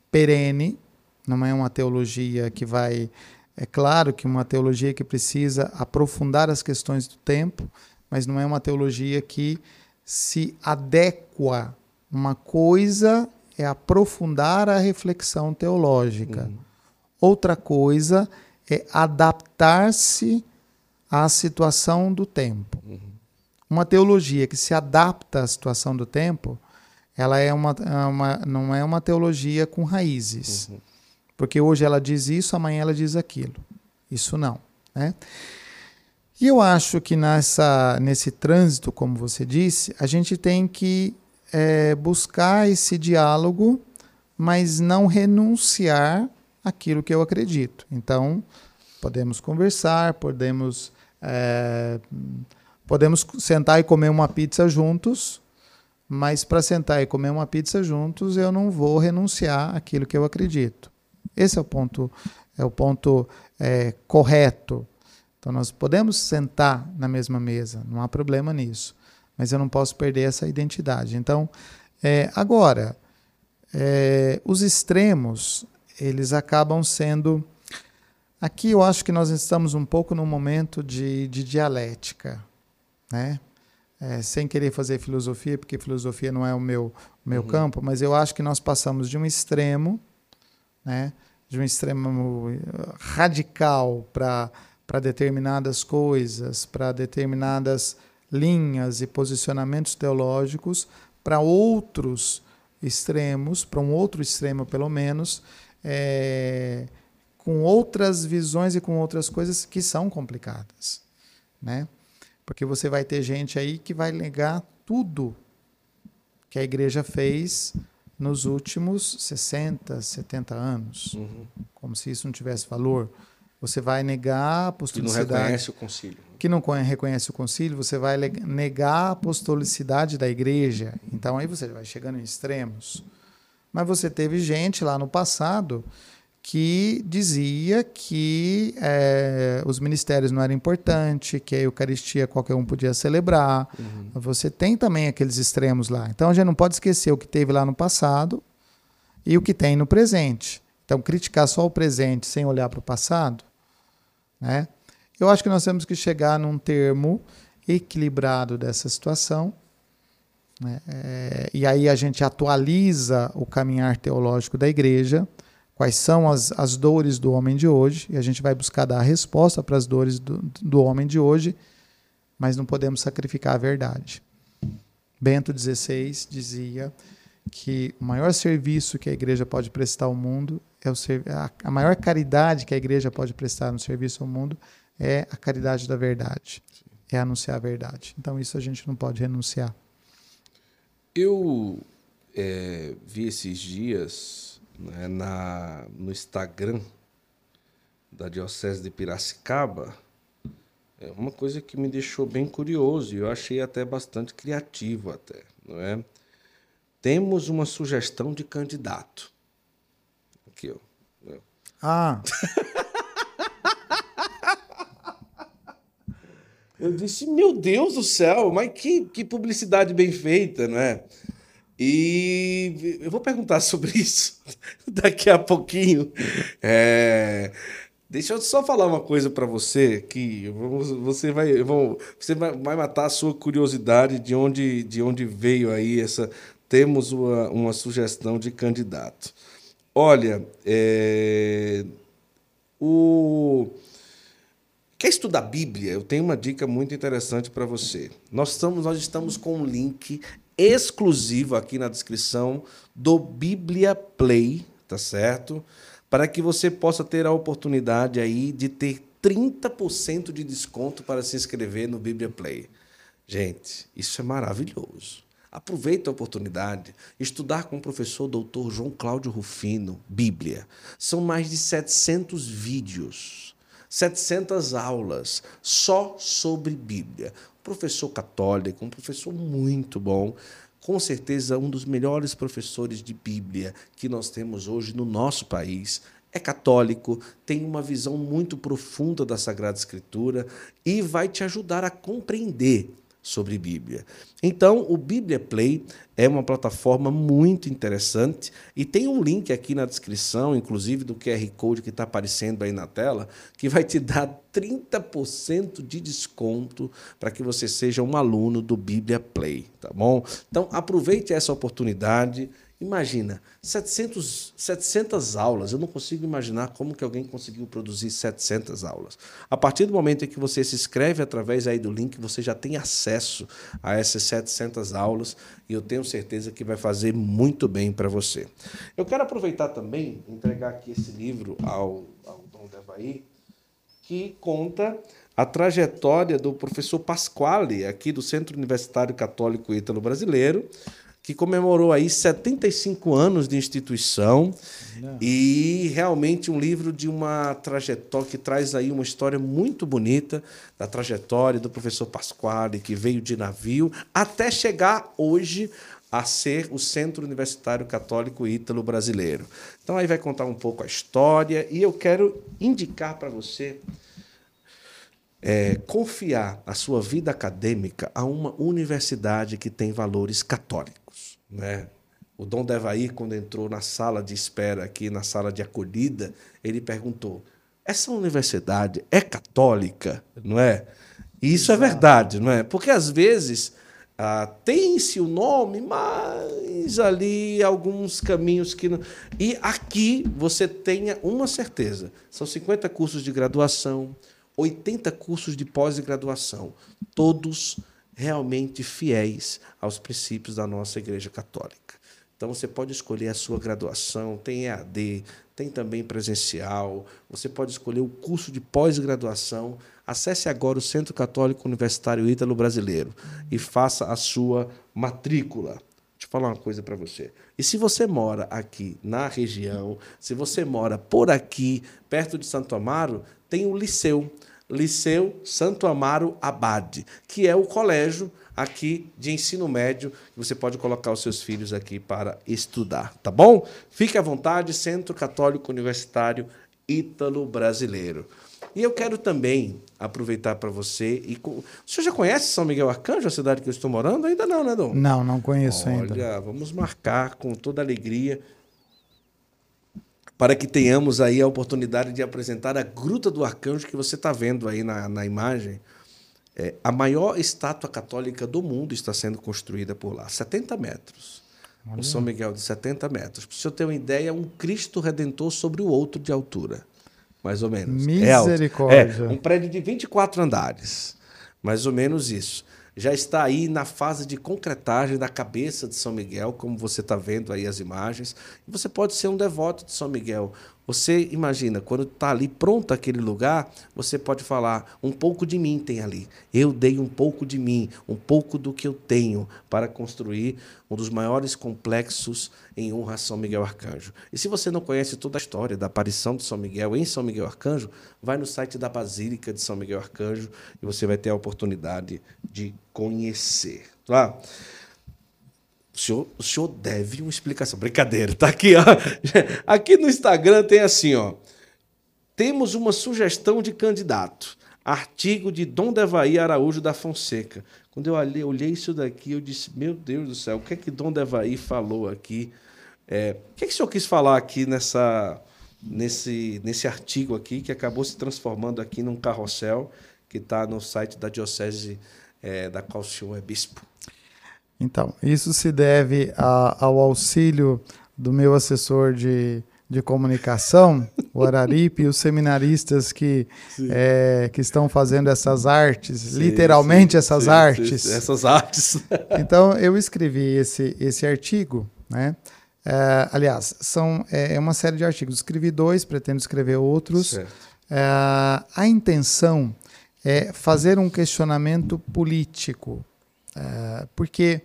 perene, não é uma teologia que vai. É claro que uma teologia que precisa aprofundar as questões do tempo, mas não é uma teologia que se adequa. Uma coisa é aprofundar a reflexão teológica, uhum. outra coisa é adaptar-se à situação do tempo. Uhum. Uma teologia que se adapta à situação do tempo, ela é uma, é uma não é uma teologia com raízes. Uhum. Porque hoje ela diz isso, amanhã ela diz aquilo. Isso não. Né? E eu acho que nessa, nesse trânsito, como você disse, a gente tem que é, buscar esse diálogo, mas não renunciar àquilo que eu acredito. Então, podemos conversar, podemos é, podemos sentar e comer uma pizza juntos, mas para sentar e comer uma pizza juntos, eu não vou renunciar àquilo que eu acredito. Esse é o ponto, é o ponto é, correto. Então nós podemos sentar na mesma mesa, não há problema nisso, mas eu não posso perder essa identidade. Então, é, agora, é, os extremos eles acabam sendo Aqui eu acho que nós estamos um pouco num momento de, de dialética, né? É, sem querer fazer filosofia, porque filosofia não é o meu, o meu uhum. campo, mas eu acho que nós passamos de um extremo, né? de um extremo radical para determinadas coisas, para determinadas linhas e posicionamentos teológicos, para outros extremos, para um outro extremo pelo menos, é, com outras visões e com outras coisas que são complicadas, né? Porque você vai ter gente aí que vai negar tudo que a igreja fez nos últimos 60, 70 anos, uhum. como se isso não tivesse valor. Você vai negar a apostolicidade. Que não reconhece o concílio. Que não reconhece o concílio, você vai negar a apostolicidade da igreja. Então aí você vai chegando em extremos. Mas você teve gente lá no passado que dizia que é, os ministérios não eram importantes, que a Eucaristia qualquer um podia celebrar. Uhum. Você tem também aqueles extremos lá. Então a gente não pode esquecer o que teve lá no passado e o que tem no presente. Então criticar só o presente sem olhar para o passado, né? Eu acho que nós temos que chegar num termo equilibrado dessa situação. Né? É, e aí a gente atualiza o caminhar teológico da igreja quais são as, as dores do homem de hoje, e a gente vai buscar dar a resposta para as dores do, do homem de hoje, mas não podemos sacrificar a verdade. Bento XVI dizia que o maior serviço que a igreja pode prestar ao mundo é o a, a maior caridade que a igreja pode prestar no serviço ao mundo é a caridade da verdade, é anunciar a verdade. Então isso a gente não pode renunciar. Eu é, vi esses dias né, na, no Instagram da Diocese de Piracicaba, é uma coisa que me deixou bem curioso e eu achei até bastante criativo até, não é? Temos uma sugestão de candidato. Aqui, ó. Ah. [LAUGHS] eu disse, meu Deus do céu, mas que, que publicidade bem feita, não é? E eu vou perguntar [LAUGHS] sobre isso daqui a pouquinho. É, deixa eu só falar uma coisa para você que você vai, você vai matar a sua curiosidade de onde, de onde veio aí essa. Temos uma, uma sugestão de candidato. Olha, é, o Quer estudar Bíblia? Eu tenho uma dica muito interessante para você. Nós estamos, nós estamos com um link exclusivo aqui na descrição do Bíblia Play, tá certo? para que você possa ter a oportunidade aí de ter 30% de desconto para se inscrever no Bíblia Play. Gente, isso é maravilhoso. Aproveita a oportunidade. Estudar com o professor doutor João Cláudio Rufino, Bíblia. São mais de 700 vídeos, 700 aulas só sobre Bíblia. professor católico, um professor muito bom, com certeza um dos melhores professores de Bíblia que nós temos hoje no nosso país. É católico, tem uma visão muito profunda da Sagrada Escritura e vai te ajudar a compreender sobre Bíblia. Então, o Bíblia Play é uma plataforma muito interessante e tem um link aqui na descrição, inclusive do QR Code que está aparecendo aí na tela, que vai te dar 30% de desconto para que você seja um aluno do Bíblia Play, tá bom? Então, aproveite essa oportunidade Imagina, 700, 700 aulas. Eu não consigo imaginar como que alguém conseguiu produzir 700 aulas. A partir do momento em que você se inscreve através aí do link, você já tem acesso a essas 700 aulas e eu tenho certeza que vai fazer muito bem para você. Eu quero aproveitar também, entregar aqui esse livro ao, ao Dom Devaí, que conta a trajetória do professor Pasquale, aqui do Centro Universitário Católico Ítalo Brasileiro, que comemorou aí 75 anos de instituição Não. e realmente um livro de uma trajetória que traz aí uma história muito bonita da trajetória do professor Pasquale, que veio de navio até chegar hoje a ser o Centro Universitário Católico Ítalo Brasileiro. Então aí vai contar um pouco a história e eu quero indicar para você é, confiar a sua vida acadêmica a uma universidade que tem valores católicos. Né? O Dom Devaí, quando entrou na sala de espera aqui, na sala de acolhida, ele perguntou: essa universidade é católica, não é? E isso Exato. é verdade, não é? Porque às vezes ah, tem-se o nome, mas ali alguns caminhos que não. E aqui você tenha uma certeza: são 50 cursos de graduação, 80 cursos de pós-graduação, todos realmente fiéis aos princípios da nossa Igreja Católica. Então você pode escolher a sua graduação, tem EAD, tem também presencial, você pode escolher o curso de pós-graduação. Acesse agora o Centro Católico Universitário Ítalo Brasileiro e faça a sua matrícula. Deixa eu falar uma coisa para você. E se você mora aqui na região, se você mora por aqui, perto de Santo Amaro, tem o Liceu. Liceu Santo Amaro Abade, que é o colégio aqui de ensino médio, que você pode colocar os seus filhos aqui para estudar, tá bom? Fique à vontade, Centro Católico Universitário Ítalo Brasileiro. E eu quero também aproveitar para você. E O senhor já conhece São Miguel Arcanjo, a cidade que eu estou morando? Ainda não, né, Dom? Não, não conheço Olha, ainda. Olha, vamos marcar com toda alegria para que tenhamos aí a oportunidade de apresentar a Gruta do Arcanjo que você está vendo aí na, na imagem. É, a maior estátua católica do mundo está sendo construída por lá, 70 metros. Olha. O São Miguel de 70 metros. Para o senhor ter uma ideia, um Cristo Redentor sobre o outro de altura, mais ou menos. Misericórdia. É, é um prédio de 24 andares, mais ou menos isso já está aí na fase de concretagem da cabeça de São Miguel, como você está vendo aí as imagens. E você pode ser um devoto de São Miguel. Você imagina, quando está ali pronto aquele lugar, você pode falar: um pouco de mim tem ali. Eu dei um pouco de mim, um pouco do que eu tenho para construir um dos maiores complexos em honra a São Miguel Arcanjo. E se você não conhece toda a história da aparição de São Miguel em São Miguel Arcanjo, vai no site da Basílica de São Miguel Arcanjo e você vai ter a oportunidade de conhecer. Tá? O senhor, o senhor deve uma explicação. Brincadeira, tá aqui, ó. [LAUGHS] Aqui no Instagram tem assim, ó. Temos uma sugestão de candidato. Artigo de Dom Devaí Araújo da Fonseca. Quando eu olhei, olhei isso daqui, eu disse: Meu Deus do céu, o que é que Dom Devaí falou aqui? É, o que é que o senhor quis falar aqui nessa, nesse, nesse artigo aqui, que acabou se transformando aqui num carrossel que está no site da Diocese é, da qual o senhor é bispo? Então, isso se deve a, ao auxílio do meu assessor de, de comunicação, o Araripe, e os seminaristas que, é, que estão fazendo essas artes, sim, literalmente sim, essas sim, artes. essas artes. [LAUGHS] então, eu escrevi esse, esse artigo, né? É, aliás, são, é, é, uma série de artigos. Escrevi dois, pretendo escrever outros. É, a intenção é fazer um questionamento político, é, porque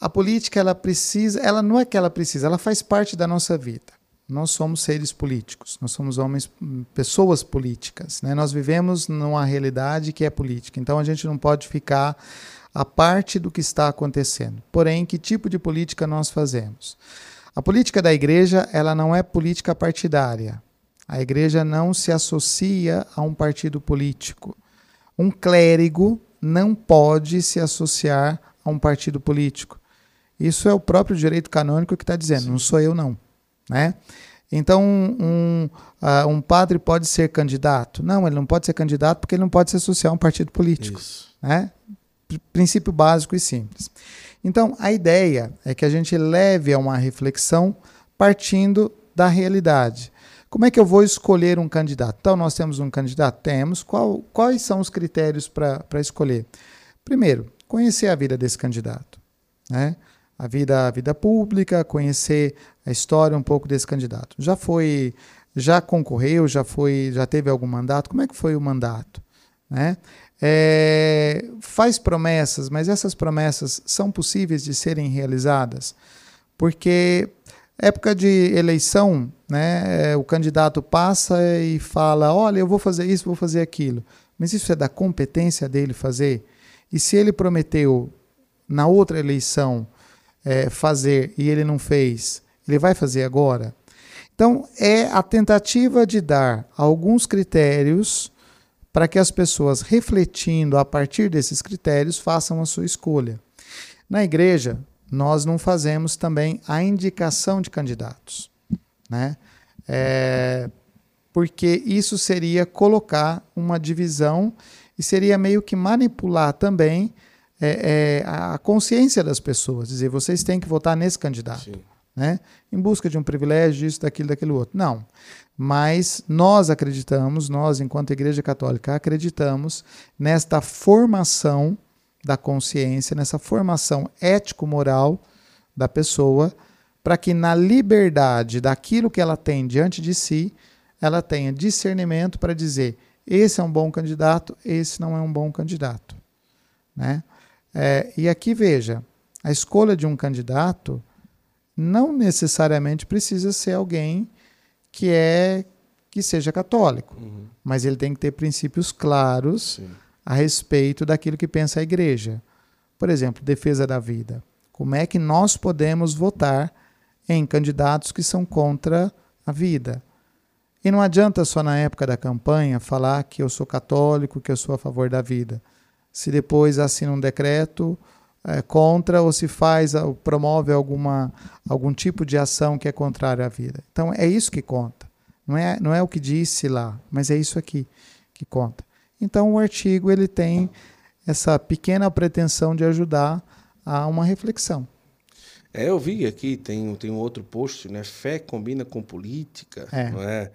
a política ela precisa, ela não é que ela precisa, ela faz parte da nossa vida. Nós somos seres políticos, nós somos homens, pessoas políticas. Né? Nós vivemos numa realidade que é política, então a gente não pode ficar a parte do que está acontecendo. Porém, que tipo de política nós fazemos? A política da igreja ela não é política partidária. A igreja não se associa a um partido político. Um clérigo não pode se associar a um partido político. Isso é o próprio direito canônico que está dizendo, Sim. não sou eu não. Né? Então, um, uh, um padre pode ser candidato? Não, ele não pode ser candidato porque ele não pode se associar a um partido político. Isso. Né? princípio básico e simples. Então, a ideia é que a gente leve a uma reflexão partindo da realidade. Como é que eu vou escolher um candidato? Então, nós temos um candidato? Temos. Qual, quais são os critérios para escolher? Primeiro, conhecer a vida desse candidato. Né? A vida, a vida pública, conhecer a história um pouco desse candidato. Já foi, já concorreu, já foi, já teve algum mandato? Como é que foi o mandato? Né? é, faz promessas, mas essas promessas são possíveis de serem realizadas? Porque época de eleição, né, o candidato passa e fala: olha, eu vou fazer isso, vou fazer aquilo. Mas isso é da competência dele fazer? E se ele prometeu na outra eleição é, fazer e ele não fez, ele vai fazer agora? Então, é a tentativa de dar alguns critérios para que as pessoas, refletindo a partir desses critérios, façam a sua escolha. Na igreja, nós não fazemos também a indicação de candidatos, né? É, porque isso seria colocar uma divisão e seria meio que manipular também é, é, a consciência das pessoas, dizer vocês têm que votar nesse candidato, Sim. né? Em busca de um privilégio, isso, daquilo, daquele outro. Não mas nós acreditamos, nós, enquanto Igreja Católica, acreditamos nesta formação da consciência, nessa formação ético-moral da pessoa, para que na liberdade daquilo que ela tem diante de si, ela tenha discernimento para dizer: esse é um bom candidato, esse não é um bom candidato. Né? É, e aqui veja: a escolha de um candidato não necessariamente precisa ser alguém que é que seja católico, uhum. mas ele tem que ter princípios claros Sim. a respeito daquilo que pensa a igreja. Por exemplo, defesa da vida. Como é que nós podemos votar em candidatos que são contra a vida? E não adianta só na época da campanha falar que eu sou católico, que eu sou a favor da vida. Se depois assina um decreto é, contra ou se faz ou promove alguma, algum tipo de ação que é contrária à vida. Então é isso que conta. Não é, não é o que disse lá, mas é isso aqui que conta. Então o artigo ele tem essa pequena pretensão de ajudar a uma reflexão. É, eu vi aqui, tem, tem um outro post, né? Fé combina com política, é. não é?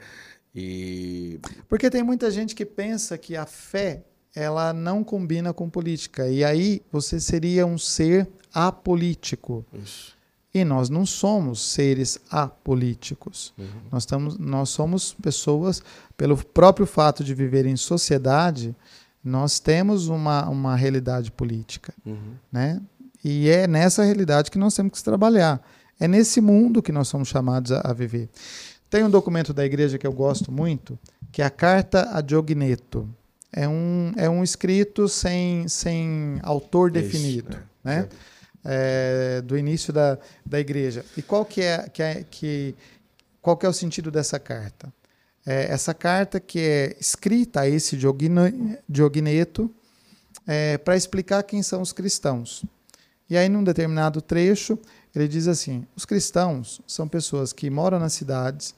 E... Porque tem muita gente que pensa que a fé ela não combina com política. E aí você seria um ser apolítico. Isso. E nós não somos seres apolíticos. Uhum. Nós, estamos, nós somos pessoas, pelo próprio fato de viver em sociedade, nós temos uma, uma realidade política. Uhum. Né? E é nessa realidade que nós temos que trabalhar. É nesse mundo que nós somos chamados a, a viver. Tem um documento da igreja que eu gosto muito, que é a Carta a Diogneto é um, é um escrito sem, sem autor Isso, definido, né? né? É, do início da, da igreja. E qual que é, que é, que, qual que é o sentido dessa carta? É, essa carta que é escrita a esse Diogneto é, para explicar quem são os cristãos. E aí, num determinado trecho, ele diz assim: os cristãos são pessoas que moram nas cidades,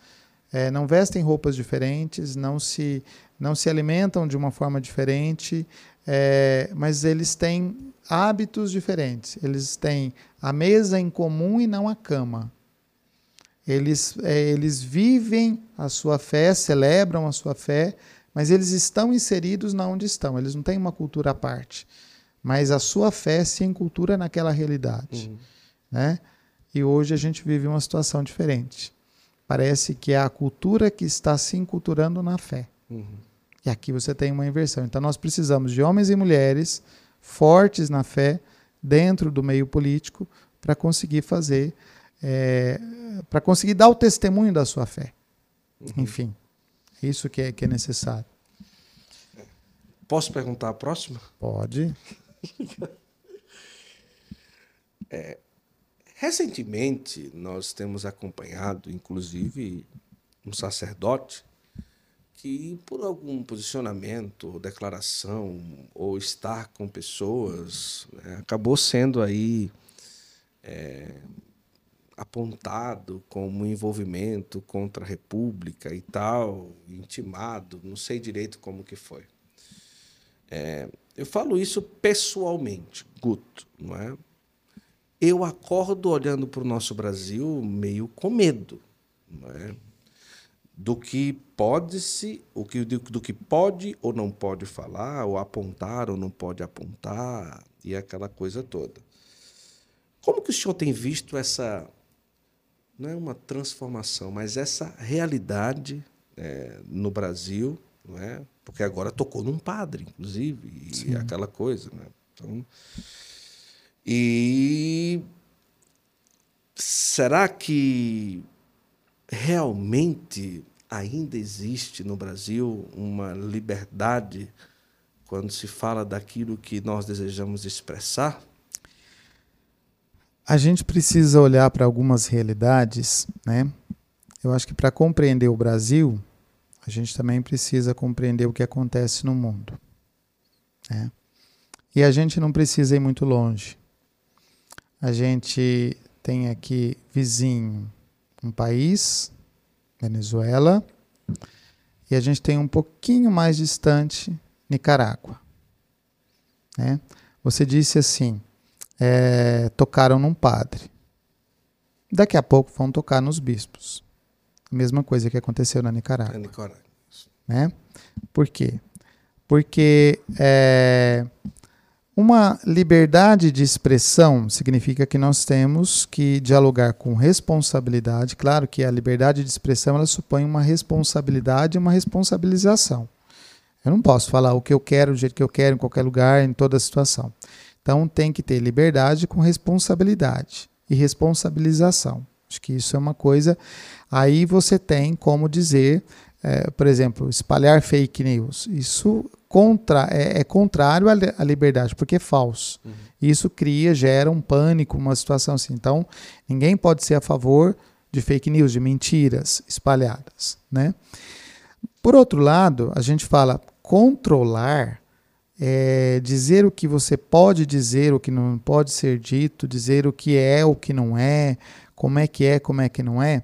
é, não vestem roupas diferentes, não se não se alimentam de uma forma diferente, é, mas eles têm hábitos diferentes. Eles têm a mesa em comum e não a cama. Eles, é, eles vivem a sua fé, celebram a sua fé, mas eles estão inseridos na onde estão. Eles não têm uma cultura à parte. Mas a sua fé se encultura naquela realidade. Uhum. Né? E hoje a gente vive uma situação diferente. Parece que é a cultura que está se enculturando na fé. Uhum. E aqui você tem uma inversão. Então nós precisamos de homens e mulheres fortes na fé dentro do meio político para conseguir fazer, é, para conseguir dar o testemunho da sua fé. Uhum. Enfim, é isso que é, que é necessário. Posso perguntar a próxima? Pode. [LAUGHS] é, recentemente, nós temos acompanhado, inclusive, um sacerdote que, por algum posicionamento, declaração ou estar com pessoas, né, acabou sendo aí é, apontado como envolvimento contra a República e tal, intimado, não sei direito como que foi. É, eu falo isso pessoalmente, Guto, não é? Eu acordo olhando para o nosso Brasil meio com medo, é? Do que pode se, o que do que pode ou não pode falar, ou apontar ou não pode apontar e aquela coisa toda. Como que o senhor tem visto essa não é uma transformação, mas essa realidade é, no Brasil não é? Porque agora tocou num padre, inclusive, Sim. e aquela coisa, né? Então, e será que realmente ainda existe no Brasil uma liberdade quando se fala daquilo que nós desejamos expressar? A gente precisa olhar para algumas realidades, né? Eu acho que para compreender o Brasil, a gente também precisa compreender o que acontece no mundo. Né? E a gente não precisa ir muito longe. A gente tem aqui vizinho um país, Venezuela, e a gente tem um pouquinho mais distante Nicarágua. Né? Você disse assim: é, tocaram num padre. Daqui a pouco vão tocar nos bispos. Mesma coisa que aconteceu na Nicarágua. É Nicarágua. Né? Por quê? Porque é, uma liberdade de expressão significa que nós temos que dialogar com responsabilidade. Claro que a liberdade de expressão ela supõe uma responsabilidade e uma responsabilização. Eu não posso falar o que eu quero, do jeito que eu quero, em qualquer lugar, em toda situação. Então tem que ter liberdade com responsabilidade e responsabilização. Acho que isso é uma coisa. Aí você tem como dizer, é, por exemplo, espalhar fake news. Isso contra, é, é contrário à, liberdade, porque é falso. Uhum. Isso cria, gera um pânico, uma situação assim. Então, ninguém pode ser a favor de fake news, de mentiras espalhadas. Né? Por outro lado, a gente fala controlar é, dizer o que você pode dizer, o que não pode ser dito, dizer o que é, o que não é, como é que é, como é que não é,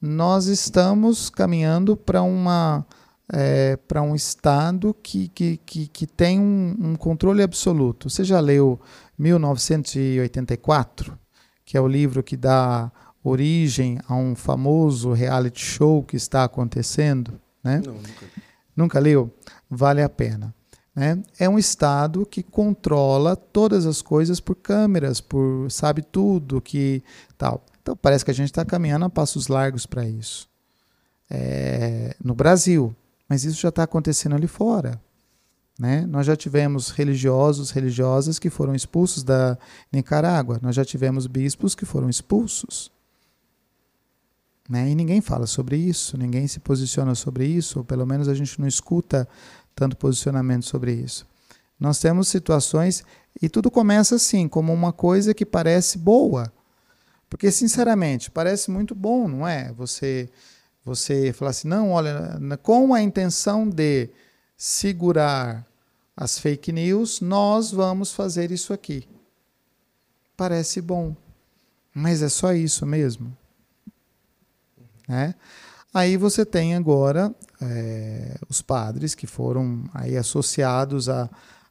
nós estamos caminhando para uma é, para um estado que, que, que, que tem um, um, controle absoluto. Você já leu 1984, que é o livro que dá origem a um famoso reality show que está acontecendo? Né? Não, nunca. Nunca leu? Vale a pena. Né? É um Estado que controla todas as coisas por câmeras, por sabe tudo que tal. Então parece que a gente está caminhando a passos largos para isso. É, no Brasil, mas isso já está acontecendo ali fora. Né? Nós já tivemos religiosos, religiosas que foram expulsos da Nicarágua. Nós já tivemos bispos que foram expulsos. Né? E ninguém fala sobre isso, ninguém se posiciona sobre isso, ou pelo menos a gente não escuta tanto posicionamento sobre isso. Nós temos situações e tudo começa assim, como uma coisa que parece boa. Porque sinceramente, parece muito bom, não é? Você você falar assim: "Não, olha, com a intenção de segurar as fake news, nós vamos fazer isso aqui". Parece bom. Mas é só isso mesmo? Né? Aí você tem agora é, os padres que foram aí associados a,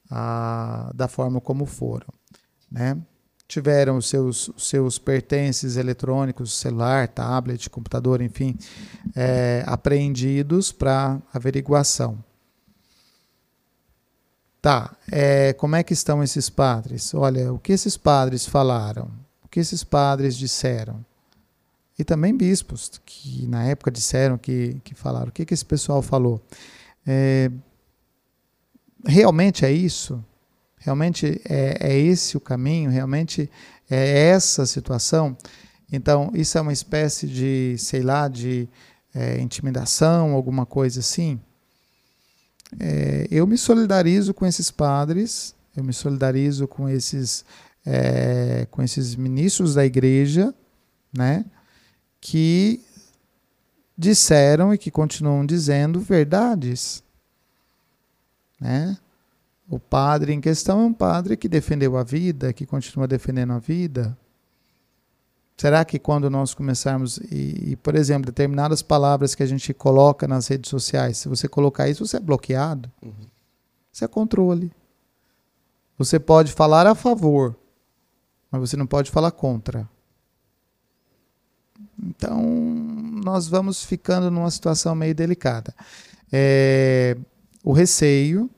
a, da forma como foram. Né? Tiveram seus, seus pertences eletrônicos, celular, tablet, computador, enfim, é, apreendidos para averiguação. Tá, é, como é que estão esses padres? Olha, o que esses padres falaram? o que esses padres disseram. E também bispos, que na época disseram, que, que falaram. O que, que esse pessoal falou? É, realmente é isso? Realmente é, é esse o caminho? Realmente é essa situação? Então, isso é uma espécie de, sei lá, de é, intimidação, alguma coisa assim? É, eu me solidarizo com esses padres, eu me solidarizo com esses, é, com esses ministros da igreja, né, que disseram e que continuam dizendo verdades, né? O padre em questão é um padre que defendeu a vida, que continua defendendo a vida. Será que quando nós começarmos, e, e, por exemplo, determinadas palavras que a gente coloca nas redes sociais, se você colocar isso, você é bloqueado? Uhum. Isso é controle. Você pode falar a favor, mas você não pode falar contra. Então, nós vamos ficando numa situação meio delicada. É, o receio,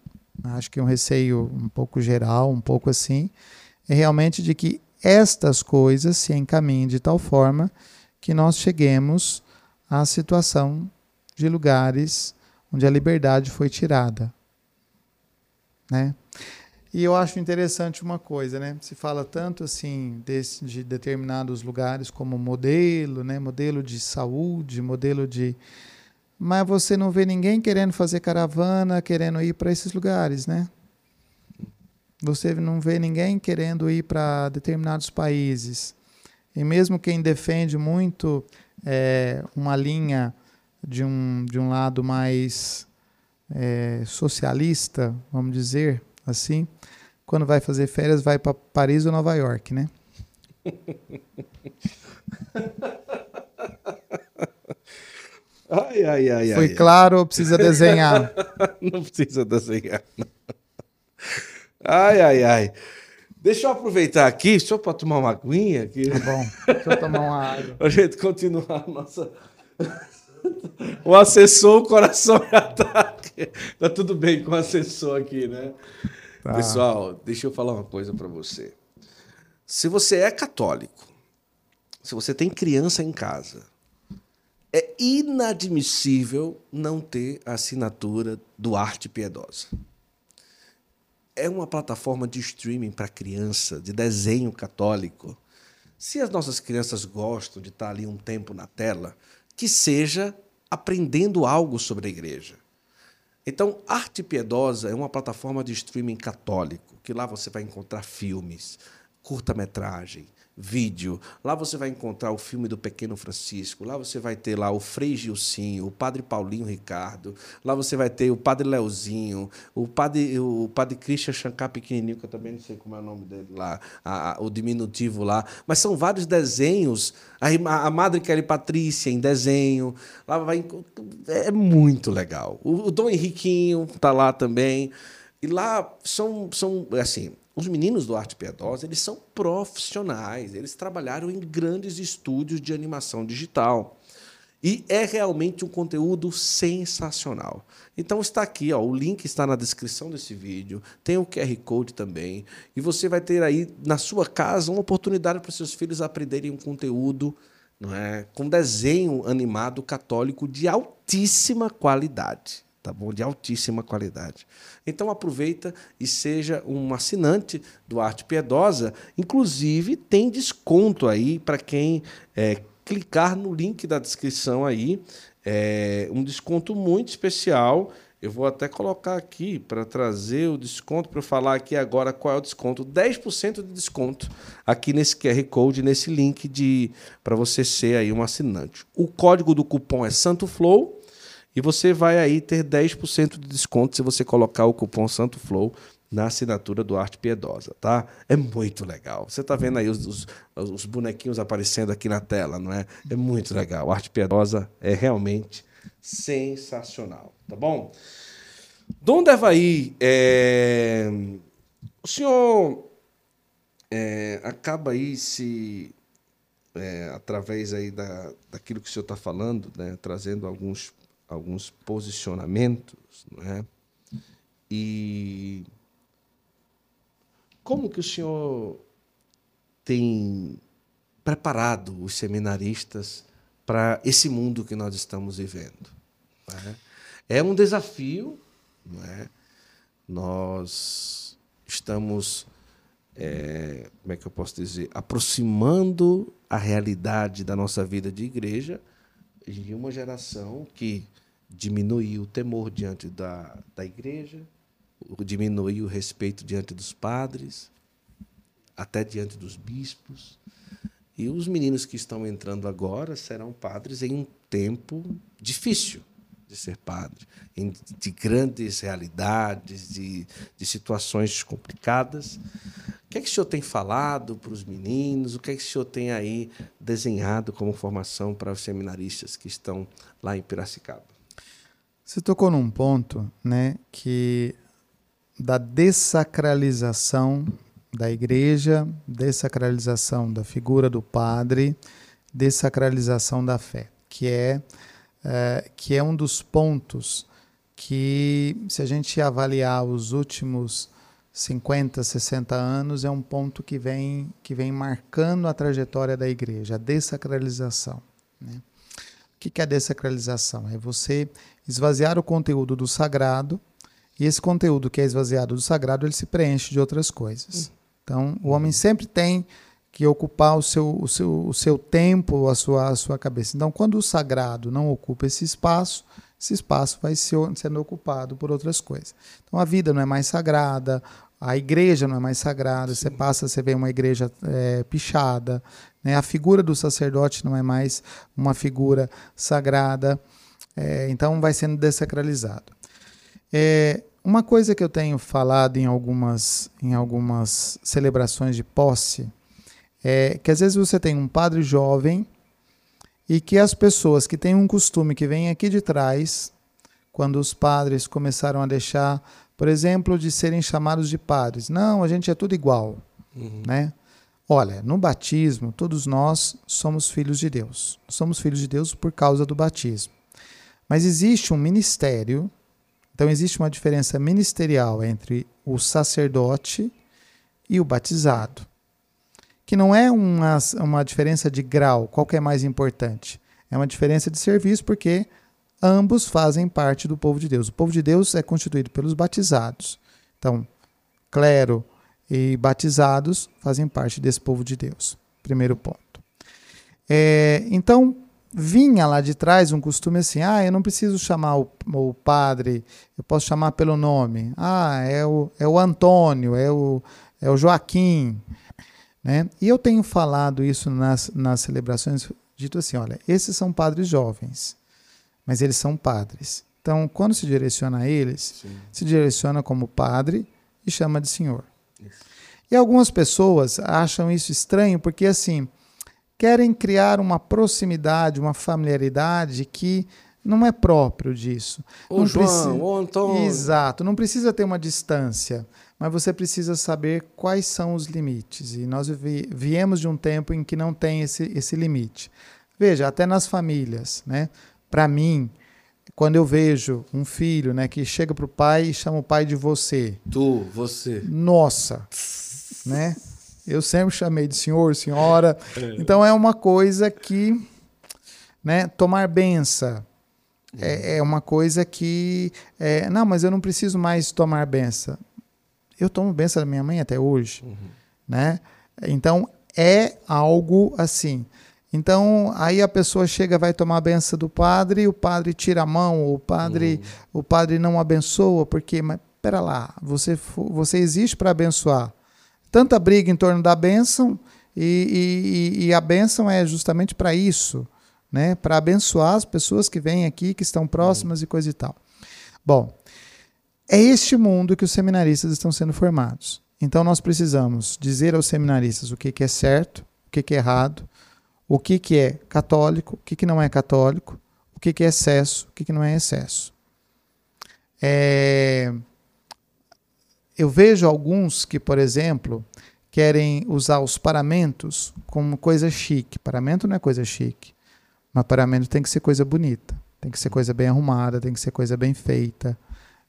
acho que um receio um pouco geral, um pouco assim, é realmente de que estas coisas se encaminhem de tal forma que nós cheguemos à situação de lugares onde a liberdade foi tirada. Né? E eu acho interessante uma coisa, né? Se fala tanto assim desse, de determinados lugares como modelo, né? Modelo de saúde, modelo de mas você não vê ninguém querendo fazer caravana, querendo ir para esses lugares, né? Você não vê ninguém querendo ir para determinados países. E mesmo quem defende muito é, uma linha de um, de um lado mais é, socialista, vamos dizer assim, quando vai fazer férias vai para Paris ou Nova York, né? [LAUGHS] Ai, ai, ai. Foi ai, claro ou precisa desenhar? [LAUGHS] não precisa desenhar. Não. Ai, ai, ai. Deixa eu aproveitar aqui, só para tomar uma aguinha aqui. Tá bom, deixa eu tomar uma água. Para a gente continuar a nossa. O assessor, o coração já tá. Tá tudo bem com o assessor aqui, né? Tá. Pessoal, deixa eu falar uma coisa para você. Se você é católico, se você tem criança em casa, é inadmissível não ter a assinatura do Arte Piedosa. É uma plataforma de streaming para criança, de desenho católico. Se as nossas crianças gostam de estar ali um tempo na tela, que seja aprendendo algo sobre a igreja. Então, Arte Piedosa é uma plataforma de streaming católico, que lá você vai encontrar filmes, curta-metragem, vídeo. Lá você vai encontrar o filme do Pequeno Francisco. Lá você vai ter lá o Frei Gilcinho, o Padre Paulinho Ricardo. Lá você vai ter o Padre Leozinho, o Padre, o padre Christian Shankar pequenininho, que eu também não sei como é o nome dele lá, a, a, o diminutivo lá. Mas são vários desenhos. A, a Madre Kelly Patrícia em desenho. Lá vai é muito legal. O, o Dom Henriquinho está lá também. E lá são, são assim, os meninos do Arte Piedosa, eles são profissionais, eles trabalharam em grandes estúdios de animação digital. E é realmente um conteúdo sensacional. Então está aqui, ó, o link está na descrição desse vídeo, tem o QR Code também, e você vai ter aí na sua casa uma oportunidade para seus filhos aprenderem um conteúdo não é, com desenho animado católico de altíssima qualidade tá bom? De altíssima qualidade. Então aproveita e seja um assinante do Arte Piedosa. Inclusive tem desconto aí para quem é, clicar no link da descrição aí. É um desconto muito especial. Eu vou até colocar aqui para trazer o desconto, para falar aqui agora qual é o desconto. 10% de desconto aqui nesse QR Code, nesse link de para você ser aí um assinante. O código do cupom é SantoFlow e você vai aí ter 10% de desconto se você colocar o cupom Santo Flow na assinatura do Arte Piedosa, tá? É muito legal. Você está vendo aí os, os, os, bonequinhos aparecendo aqui na tela, não é? É muito legal. O Arte Piedosa é realmente sensacional, tá bom? Dom Devaí, é... o senhor é, acaba aí se é, através aí da, daquilo que o senhor está falando, né, trazendo alguns alguns posicionamentos, não é? E como que o senhor tem preparado os seminaristas para esse mundo que nós estamos vivendo. Né? É um desafio, não é? nós estamos, é, como é que eu posso dizer, aproximando a realidade da nossa vida de igreja de uma geração que diminuiu o temor diante da, da igreja, diminuiu o respeito diante dos padres, até diante dos bispos. E os meninos que estão entrando agora serão padres em um tempo difícil de ser padre, de grandes realidades, de, de situações complicadas. O que é que o senhor tem falado para os meninos? O que é que o senhor tem aí desenhado como formação para os seminaristas que estão lá em Piracicaba? Você tocou num ponto, né, que da dessacralização da igreja, dessacralização da figura do padre, dessacralização da fé, que é é, que é um dos pontos que, se a gente avaliar os últimos 50, 60 anos, é um ponto que vem, que vem marcando a trajetória da igreja, a dessacralização. Né? O que é a dessacralização? É você esvaziar o conteúdo do sagrado, e esse conteúdo que é esvaziado do sagrado, ele se preenche de outras coisas. Então, o homem sempre tem que ocupar o seu, o seu, o seu tempo, a sua, a sua cabeça. Então, quando o sagrado não ocupa esse espaço, esse espaço vai sendo ocupado por outras coisas. Então, a vida não é mais sagrada, a igreja não é mais sagrada. Sim. Você passa, você vê uma igreja é, pichada, né? a figura do sacerdote não é mais uma figura sagrada. É, então, vai sendo desacralizado. É, uma coisa que eu tenho falado em algumas, em algumas celebrações de posse é que às vezes você tem um padre jovem e que as pessoas que têm um costume que vem aqui de trás, quando os padres começaram a deixar, por exemplo, de serem chamados de padres, não, a gente é tudo igual, uhum. né? Olha, no batismo, todos nós somos filhos de Deus. Somos filhos de Deus por causa do batismo. Mas existe um ministério, então existe uma diferença ministerial entre o sacerdote e o batizado que não é uma, uma diferença de grau, qual que é mais importante. É uma diferença de serviço, porque ambos fazem parte do povo de Deus. O povo de Deus é constituído pelos batizados. Então, clero e batizados fazem parte desse povo de Deus. Primeiro ponto. É, então, vinha lá de trás um costume assim: ah, eu não preciso chamar o, o, padre, eu posso chamar pelo nome. Ah, é o, é o Antônio, é o, é o Joaquim. Né? E eu tenho falado isso nas, nas celebrações, dito assim: olha, esses são padres jovens, mas eles são padres. Então, quando se direciona a eles, Sim. se direciona como padre e chama de senhor. Isso. E algumas pessoas acham isso estranho porque, assim, querem criar uma proximidade, uma familiaridade que não é próprio disso. O não João, precisa... o Antônio. Exato, não precisa ter uma distância mas você precisa saber quais são os limites. E nós viemos de um tempo em que não tem esse, esse limite. Veja, até nas famílias, né? Para mim, quando eu vejo um filho, né, que chega para o pai e chama o pai de você. Tu, você. Nossa, né? Eu sempre chamei de senhor, senhora. Então é uma coisa que, né, tomar benção é, é uma coisa que, é, não, mas eu não preciso mais tomar benção. Eu tomo benção da minha mãe até hoje, uhum. né? Então é algo assim. Então aí a pessoa chega, vai tomar a benção do padre, o padre tira a mão, o padre, uhum. o padre não abençoa, porque, mas pera lá, você, você existe para abençoar. Tanta briga em torno da bênção e, e, e a bênção é justamente para isso, né? Para abençoar as pessoas que vêm aqui, que estão próximas e coisa e tal. Bom, é este mundo que os seminaristas estão sendo formados. Então nós precisamos dizer aos seminaristas o que, que é certo, o que, que é errado, o que, que é católico, o que, que não é católico, o que, que é excesso, o que, que não é excesso. É... Eu vejo alguns que, por exemplo, querem usar os paramentos como coisa chique. Paramento não é coisa chique, mas paramento tem que ser coisa bonita, tem que ser coisa bem arrumada, tem que ser coisa bem feita.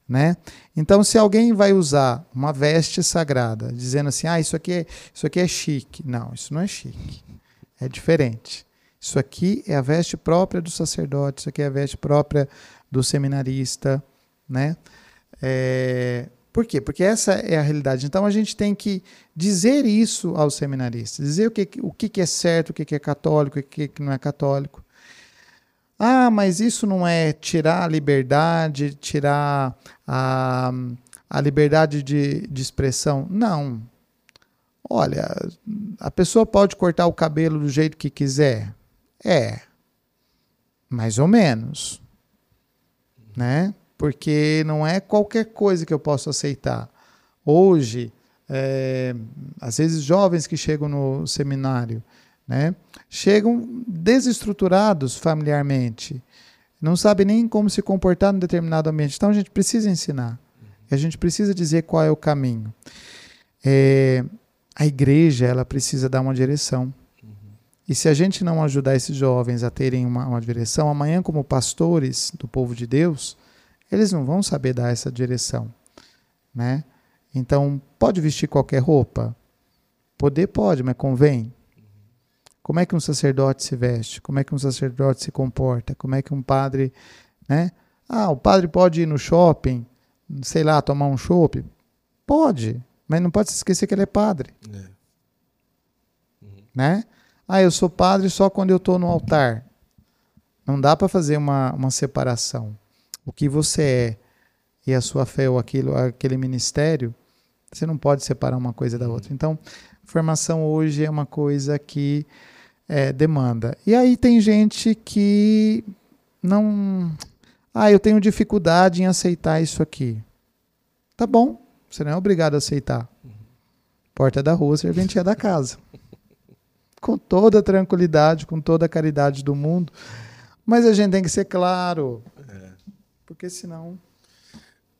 Né? Então, se alguém vai usar uma veste sagrada, dizendo assim, ah, isso aqui é, isso aqui é chique. Não, isso não é chique. É diferente. Isso aqui é a veste própria do sacerdote, isso aqui é a veste própria do seminarista, né? É, por quê? Porque essa é a realidade. Então a gente tem que dizer isso aos seminaristas, dizer o que, o que é certo, o que é católico, o que não é católico. Ah, mas isso não é tirar a liberdade, tirar a, a liberdade de, de expressão. Não. Olha, a pessoa pode cortar o cabelo do jeito que quiser. É. Mais ou menos. Né? Porque não é qualquer coisa que eu posso aceitar. Hoje, é, às vezes jovens que chegam no seminário, né, chegam desestruturados familiarmente, não sabem nem como se comportar num determinado ambiente. Então a gente precisa ensinar. A gente precisa dizer qual é o caminho. É, a igreja ela precisa dar uma direção. E se a gente não ajudar esses jovens a terem uma, uma direção, amanhã, como pastores do povo de Deus, eles não vão saber dar essa direção. Né? Então, pode vestir qualquer roupa? Poder pode, mas convém. Como é que um sacerdote se veste? Como é que um sacerdote se comporta? Como é que um padre, né? Ah, o padre pode ir no shopping, sei lá, tomar um chopp? Pode, mas não pode se esquecer que ele é padre. É. Uhum. Né? Ah, eu sou padre só quando eu estou no altar. Não dá para fazer uma, uma separação. O que você é e a sua fé ou aquilo, aquele ministério, você não pode separar uma coisa da outra. Então, formação hoje é uma coisa que é, demanda. E aí tem gente que não. Ah, eu tenho dificuldade em aceitar isso aqui. Tá bom, você não é obrigado a aceitar. Porta da rua, serventia da casa. Com toda tranquilidade, com toda a caridade do mundo. Mas a gente tem que ser claro. Porque senão.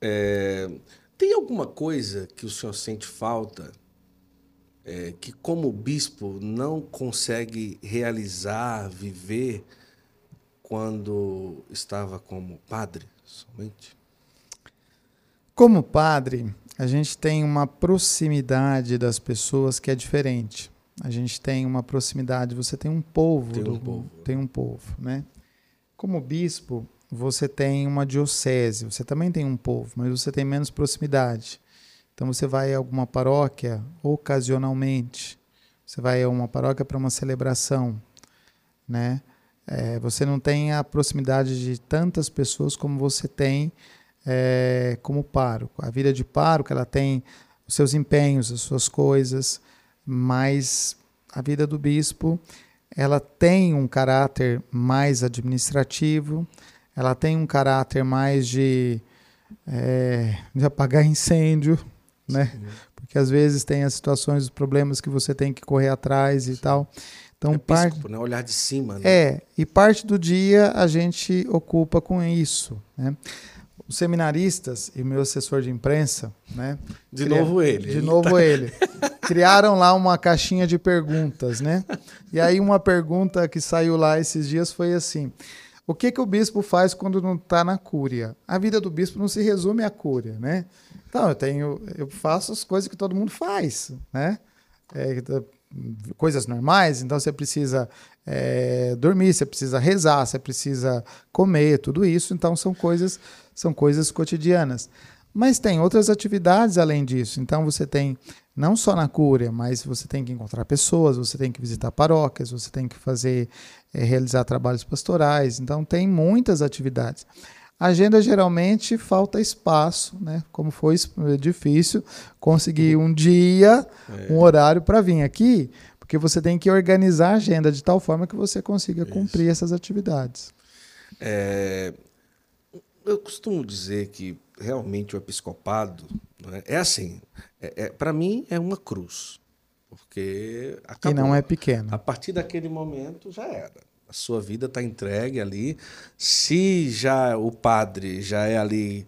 É, tem alguma coisa que o senhor sente falta é, que, como bispo, não consegue realizar, viver quando estava como padre somente? Como padre, a gente tem uma proximidade das pessoas que é diferente. A gente tem uma proximidade, você tem um povo, tem um, do, povo. Tem um povo, né? Como bispo, você tem uma diocese, você também tem um povo, mas você tem menos proximidade. Então você vai a alguma paróquia ocasionalmente, você vai a uma paróquia para uma celebração, né? É, você não tem a proximidade de tantas pessoas como você tem é, como pároco. A vida de pároco ela tem os seus empenhos, as suas coisas, mas a vida do bispo ela tem um caráter mais administrativo, ela tem um caráter mais de, é, de apagar incêndio, né? Sim. Porque às vezes tem as situações, os problemas que você tem que correr atrás e Sim. tal. Então, é parte, né? Olhar de cima. Né? É, e parte do dia a gente ocupa com isso, né? Os seminaristas e meu assessor de imprensa, né? De novo ele. De novo tá... ele. Criaram lá uma caixinha de perguntas, né? E aí uma pergunta que saiu lá esses dias foi assim: o que, que o bispo faz quando não está na cúria? A vida do bispo não se resume à cúria, né? Então, eu tenho, eu faço as coisas que todo mundo faz, né? É, coisas normais, então você precisa é, dormir, você precisa rezar, você precisa comer, tudo isso, então são coisas, são coisas cotidianas. Mas tem outras atividades além disso. Então você tem não só na cúria, mas você tem que encontrar pessoas, você tem que visitar paróquias, você tem que fazer, é, realizar trabalhos pastorais. Então tem muitas atividades. A agenda geralmente falta espaço, né? Como foi difícil conseguir um dia, é. um horário para vir aqui, porque você tem que organizar a agenda de tal forma que você consiga cumprir Isso. essas atividades. É, eu costumo dizer que realmente o episcopado né, é assim. É, é para mim é uma cruz, porque acabou. e não é pequeno. A partir daquele momento já era. A sua vida está entregue ali. Se já o padre já é ali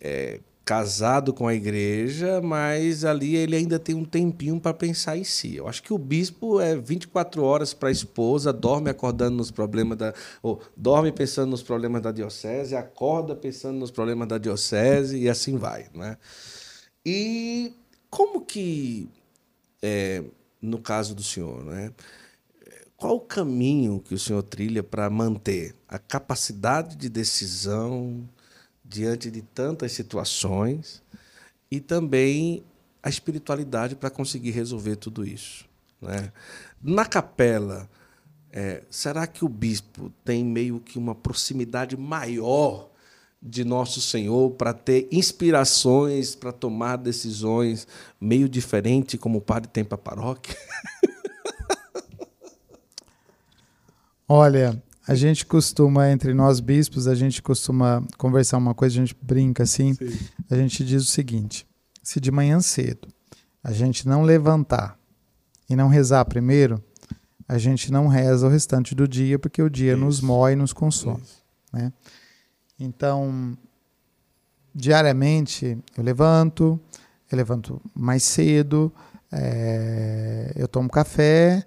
é, casado com a igreja, mas ali ele ainda tem um tempinho para pensar em si. Eu acho que o bispo é 24 horas para a esposa, dorme acordando nos problemas da. Ou dorme pensando nos problemas da diocese, acorda pensando nos problemas da diocese e assim vai. Né? E como que, é, no caso do senhor, né? qual o caminho que o senhor trilha para manter a capacidade de decisão diante de tantas situações e também a espiritualidade para conseguir resolver tudo isso? Né? Na capela, é, será que o bispo tem meio que uma proximidade maior de Nosso Senhor para ter inspirações para tomar decisões meio diferente como o padre tem para a paróquia? [LAUGHS] Olha, a gente costuma, entre nós bispos, a gente costuma conversar uma coisa, a gente brinca assim, Sim. a gente diz o seguinte: se de manhã cedo a gente não levantar e não rezar primeiro, a gente não reza o restante do dia, porque o dia Isso. nos mói e nos consome. Né? Então, diariamente eu levanto, eu levanto mais cedo, é, eu tomo café,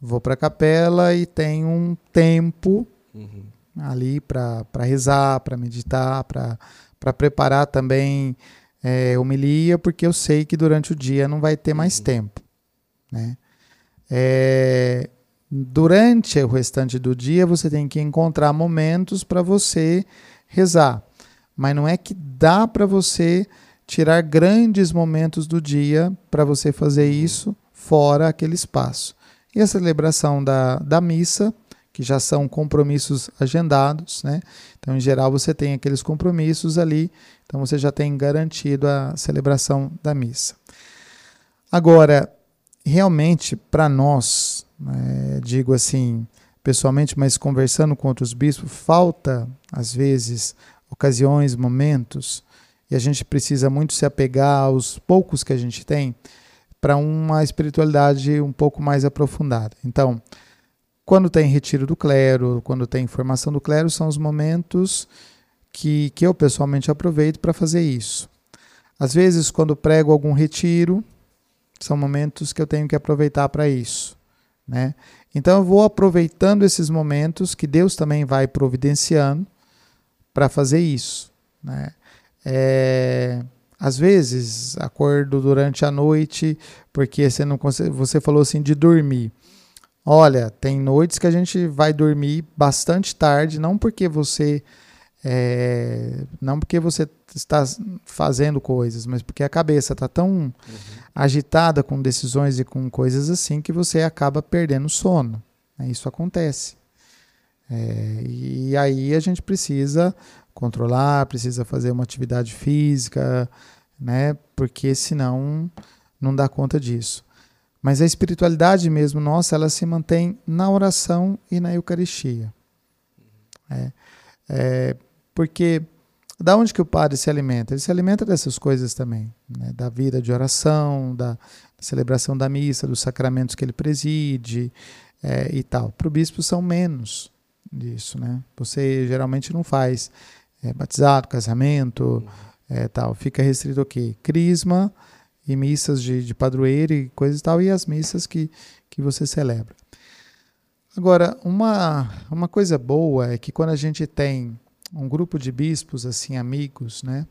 vou para a capela e tenho um tempo uhum. ali para rezar, para meditar, para preparar também é, homilia, porque eu sei que durante o dia não vai ter mais uhum. tempo. Né? É, durante o restante do dia, você tem que encontrar momentos para você rezar. Mas não é que dá para você tirar grandes momentos do dia para você fazer isso fora aquele espaço. E a celebração da, da missa, que já são compromissos agendados, né? Então, em geral, você tem aqueles compromissos ali, então você já tem garantido a celebração da missa. Agora, realmente, para nós, né, digo assim, pessoalmente, mas conversando com outros bispos, falta, às vezes, ocasiões, momentos, e a gente precisa muito se apegar aos poucos que a gente tem para uma espiritualidade um pouco mais aprofundada. Então, quando tem retiro do clero, quando tem formação do clero, são os momentos que, que eu pessoalmente aproveito para fazer isso. Às vezes, quando prego algum retiro, são momentos que eu tenho que aproveitar para isso. Né? Então eu vou aproveitando esses momentos que Deus também vai providenciando para fazer isso. Né? É, às vezes acordo durante a noite porque você não consegue, você falou assim de dormir. Olha, tem noites que a gente vai dormir bastante tarde, não porque você é, não porque você está fazendo coisas, mas porque a cabeça está tão uhum. Agitada com decisões e com coisas assim que você acaba perdendo sono. Né? Isso acontece. É, e aí a gente precisa controlar, precisa fazer uma atividade física, né? Porque senão não dá conta disso. Mas a espiritualidade mesmo nossa, ela se mantém na oração e na Eucaristia. É, é, porque da onde que o padre se alimenta? Ele se alimenta dessas coisas também, né? da vida de oração, da, celebração da missa, dos sacramentos que ele preside é, e tal. Para o bispo são menos disso, né? Você geralmente não faz é, batizado, casamento, é, tal. Fica restrito o quê? Crisma e missas de, de padroeiro e coisas e tal, e as missas que, que você celebra. Agora, uma, uma coisa boa é que quando a gente tem um grupo de bispos assim amigos, né?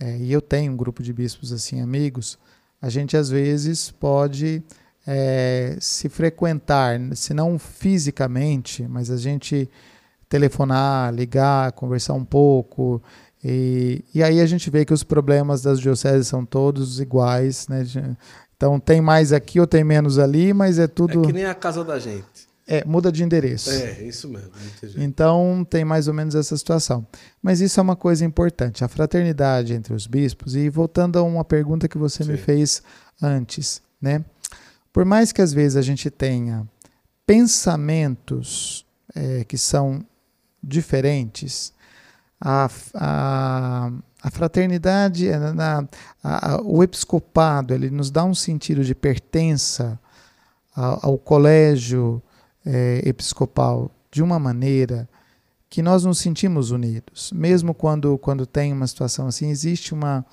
É, e eu tenho um grupo de bispos assim amigos. A gente às vezes pode é, se frequentar, se não fisicamente, mas a gente telefonar, ligar, conversar um pouco. E, e aí a gente vê que os problemas das dioceses são todos iguais, né? Então tem mais aqui ou tem menos ali, mas é tudo. É que nem a casa da gente. É, muda de endereço. É, isso mesmo. Então tem mais ou menos essa situação. Mas isso é uma coisa importante, a fraternidade entre os bispos. E voltando a uma pergunta que você Sim. me fez antes, né? Por mais que às vezes a gente tenha pensamentos é, que são diferentes, a, a, a fraternidade, a, a, o episcopado, ele nos dá um sentido de pertença ao, ao colégio, é, episcopal de uma maneira que nós nos sentimos unidos. Mesmo quando, quando tem uma situação assim, existe uma,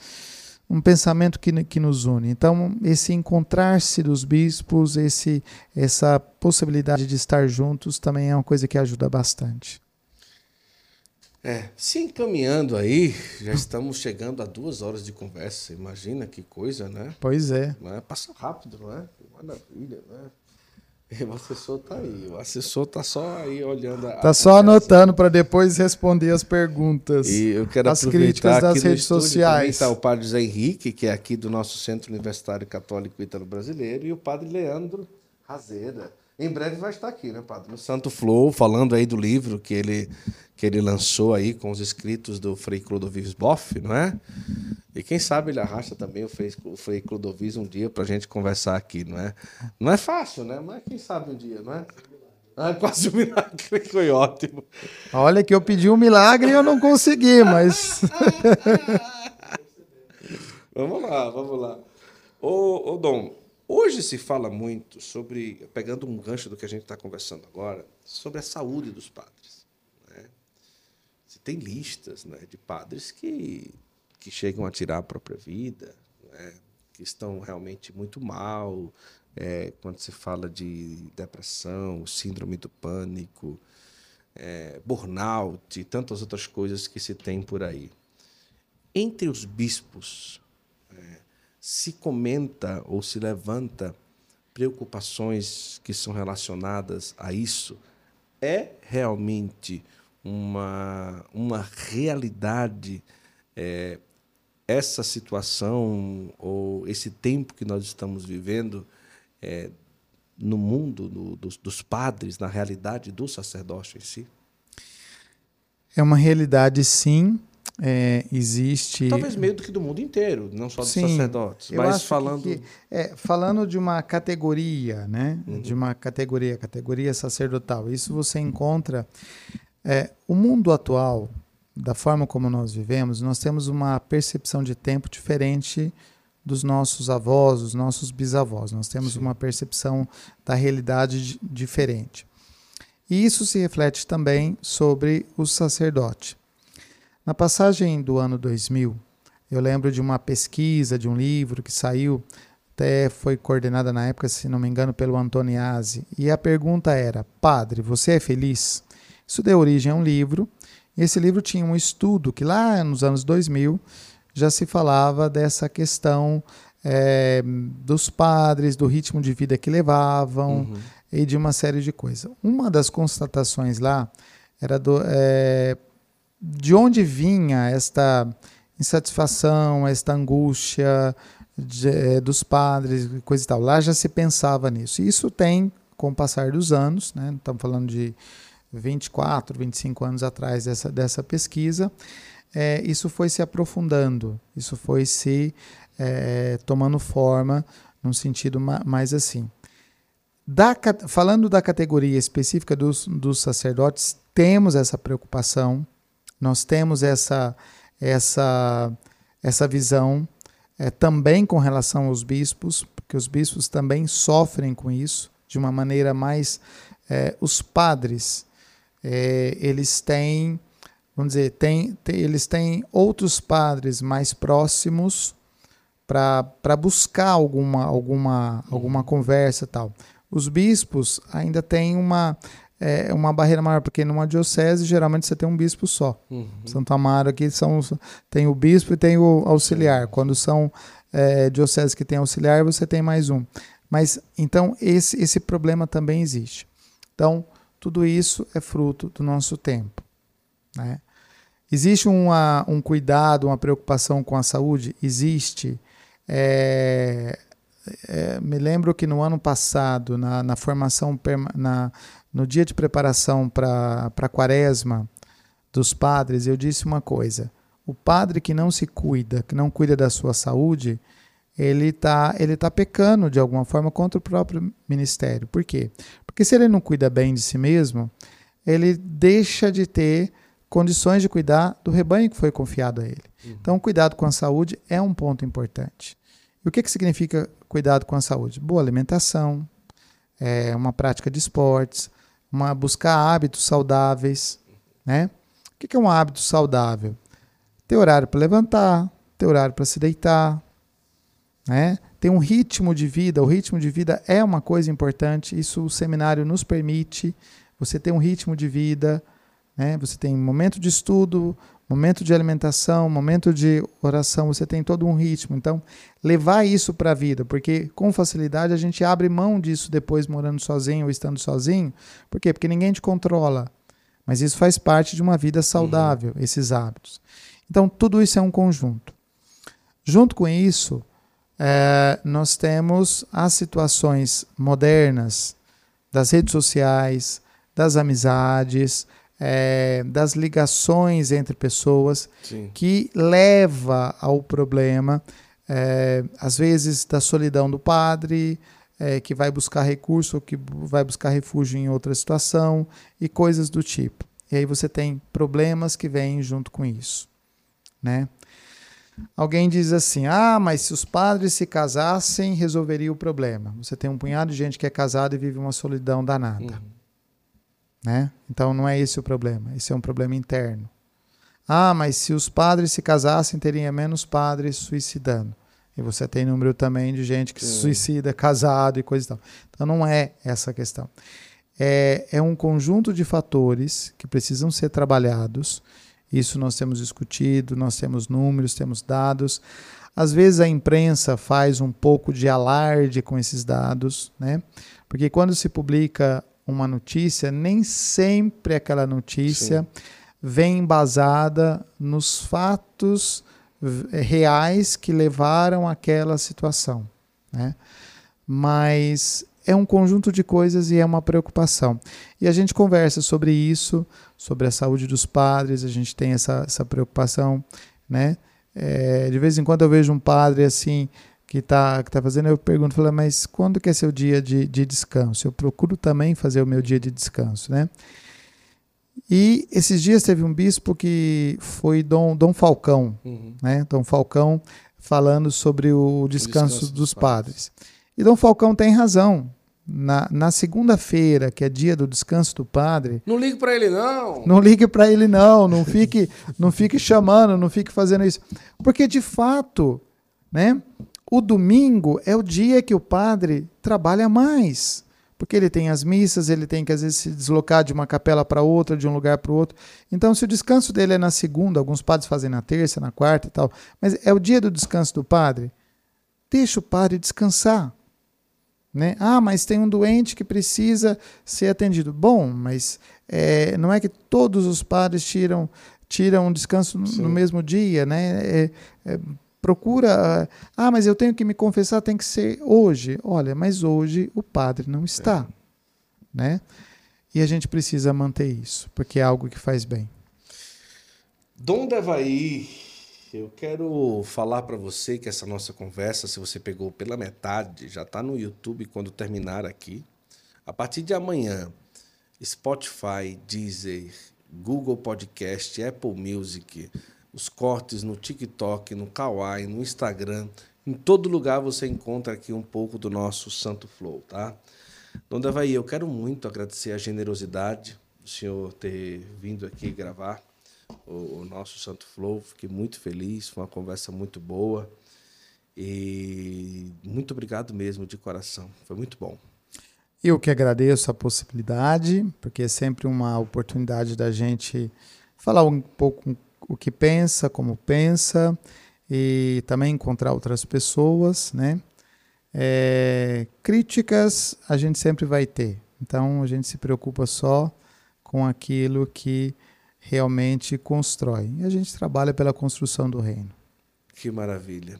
um pensamento que, que nos une. Então, esse encontrar-se dos bispos, esse, essa possibilidade de estar juntos também é uma coisa que ajuda bastante. É, se encaminhando aí, já estamos chegando a duas horas de conversa. Imagina que coisa, né? Pois é. Passa rápido, não é? Maravilha, né? [LAUGHS] O assessor tá aí. O assessor tá só aí olhando. Tá só anotando para depois responder as perguntas. E eu quero as críticas das redes sociais. Tá o padre José Henrique, que é aqui do nosso Centro Universitário Católico Ítalo Brasileiro, e o padre Leandro Razeira. Em breve vai estar aqui, né, padre? No Santo Flow, falando aí do livro que ele, que ele lançou aí com os escritos do Frei Clodovis Boff, não é? E quem sabe ele arrasta também o Frei, o Frei Clodovis um dia para a gente conversar aqui, não é? Não é fácil, né? Mas quem sabe um dia, não é? Ah, [LAUGHS] quase um milagre, foi ótimo. Olha que eu pedi um milagre e eu não consegui, mas. [LAUGHS] vamos lá, vamos lá. Ô, ô Dom, Hoje se fala muito sobre, pegando um gancho do que a gente está conversando agora, sobre a saúde dos padres. Né? Tem listas né, de padres que, que chegam a tirar a própria vida, né, que estão realmente muito mal, é, quando se fala de depressão, síndrome do pânico, é, burnout e tantas outras coisas que se tem por aí. Entre os bispos, se comenta ou se levanta preocupações que são relacionadas a isso, é realmente uma, uma realidade é, essa situação ou esse tempo que nós estamos vivendo é, no mundo no, dos, dos padres, na realidade do sacerdócio em si? É uma realidade, sim, é, existe. Talvez meio do que do mundo inteiro, não só dos Sim, sacerdotes. Mas falando. Que, é, falando de uma categoria, né? Uhum. De uma categoria, categoria sacerdotal. Isso você encontra. É, o mundo atual, da forma como nós vivemos, nós temos uma percepção de tempo diferente dos nossos avós, dos nossos bisavós. Nós temos Sim. uma percepção da realidade diferente. E isso se reflete também sobre o sacerdote. Na passagem do ano 2000, eu lembro de uma pesquisa, de um livro que saiu, até foi coordenada na época, se não me engano, pelo Antoniazzi, e a pergunta era: Padre, você é feliz? Isso deu origem a um livro, e esse livro tinha um estudo que lá nos anos 2000 já se falava dessa questão é, dos padres, do ritmo de vida que levavam uhum. e de uma série de coisas. Uma das constatações lá era do, é, de onde vinha esta insatisfação, esta angústia de, eh, dos padres, coisa e tal. Lá já se pensava nisso. Isso tem, com o passar dos anos, né? estamos falando de 24, 25 anos atrás dessa, dessa pesquisa, é, isso foi se aprofundando, isso foi se é, tomando forma num sentido mais assim. Da, falando da categoria específica dos, dos sacerdotes, temos essa preocupação nós temos essa, essa, essa visão é, também com relação aos bispos, porque os bispos também sofrem com isso de uma maneira mais. É, os padres, é, eles têm, vamos dizer, tem, eles têm outros padres mais próximos para buscar alguma, alguma, alguma conversa tal. Os bispos ainda têm uma é uma barreira maior, porque numa diocese geralmente você tem um bispo só. Uhum. Santo Amaro aqui são, tem o bispo e tem o auxiliar. Quando são é, dioceses que tem auxiliar, você tem mais um. Mas então esse, esse problema também existe. Então, tudo isso é fruto do nosso tempo. Né? Existe uma, um cuidado, uma preocupação com a saúde? Existe. É, é, me lembro que no ano passado, na, na formação, na, no dia de preparação para a quaresma dos padres, eu disse uma coisa: o padre que não se cuida, que não cuida da sua saúde, ele está ele tá pecando de alguma forma contra o próprio ministério. Por quê? Porque se ele não cuida bem de si mesmo, ele deixa de ter condições de cuidar do rebanho que foi confiado a ele. Uhum. Então, cuidado com a saúde é um ponto importante. E o que, que significa cuidado com a saúde? Boa alimentação, é, uma prática de esportes, uma buscar hábitos saudáveis, né? O que é um hábito saudável? Ter horário para levantar, ter horário para se deitar, né? Ter um ritmo de vida. O ritmo de vida é uma coisa importante. Isso o seminário nos permite. Você ter um ritmo de vida, né? Você tem momento de estudo, momento de alimentação, momento de oração, você tem todo um ritmo. Então, levar isso para a vida, porque com facilidade a gente abre mão disso depois morando sozinho ou estando sozinho. Por quê? Porque ninguém te controla. Mas isso faz parte de uma vida saudável, uhum. esses hábitos. Então, tudo isso é um conjunto. Junto com isso, é, nós temos as situações modernas das redes sociais, das amizades, é, das ligações entre pessoas Sim. que leva ao problema, é, às vezes da solidão do padre, é, que vai buscar recurso ou que vai buscar refúgio em outra situação e coisas do tipo. E aí você tem problemas que vêm junto com isso, né? Alguém diz assim: ah, mas se os padres se casassem, resolveria o problema. Você tem um punhado de gente que é casada e vive uma solidão danada. Uhum. Né? Então não é esse o problema, esse é um problema interno. Ah, mas se os padres se casassem, teria menos padres suicidando. E você tem número também de gente que se suicida casado e coisa e tal. Então não é essa a questão. É, é um conjunto de fatores que precisam ser trabalhados. Isso nós temos discutido, nós temos números, temos dados. Às vezes a imprensa faz um pouco de alarde com esses dados, né? Porque quando se publica uma notícia, nem sempre aquela notícia Sim. vem embasada nos fatos reais que levaram àquela situação. Né? Mas é um conjunto de coisas e é uma preocupação. E a gente conversa sobre isso, sobre a saúde dos padres, a gente tem essa, essa preocupação. Né? É, de vez em quando eu vejo um padre assim que está que tá fazendo, eu pergunto, falo, mas quando que é seu dia de, de descanso? Eu procuro também fazer o meu dia de descanso, né? E esses dias teve um bispo que foi Dom, Dom Falcão, uhum. né? Dom Falcão falando sobre o descanso, o descanso dos, dos padres. padres. E Dom Falcão tem razão. Na, na segunda-feira, que é dia do descanso do padre. Não ligue para ele, não. Não ligue para ele, não. Não fique, não fique chamando, não fique fazendo isso. Porque, de fato, né? O domingo é o dia que o padre trabalha mais, porque ele tem as missas, ele tem que às vezes se deslocar de uma capela para outra, de um lugar para o outro. Então, se o descanso dele é na segunda, alguns padres fazem na terça, na quarta e tal, mas é o dia do descanso do padre, deixa o padre descansar. Né? Ah, mas tem um doente que precisa ser atendido. Bom, mas é, não é que todos os padres tiram tiram um descanso no, no mesmo dia, né? É, é, procura, ah, mas eu tenho que me confessar, tem que ser hoje. Olha, mas hoje o padre não está, é. né? E a gente precisa manter isso, porque é algo que faz bem. Dom Devaí, eu quero falar para você que essa nossa conversa, se você pegou pela metade, já está no YouTube quando terminar aqui. A partir de amanhã, Spotify, Deezer, Google Podcast, Apple Music, os cortes no TikTok, no Kawaii, no Instagram. Em todo lugar você encontra aqui um pouco do nosso Santo Flow, tá? Dona Evaí, eu quero muito agradecer a generosidade do senhor ter vindo aqui gravar o, o nosso Santo Flow. Fiquei muito feliz, foi uma conversa muito boa. E muito obrigado mesmo, de coração. Foi muito bom. Eu que agradeço a possibilidade, porque é sempre uma oportunidade da gente falar um pouco o que pensa, como pensa, e também encontrar outras pessoas, né? É, críticas a gente sempre vai ter, então a gente se preocupa só com aquilo que realmente constrói. E a gente trabalha pela construção do reino. Que maravilha.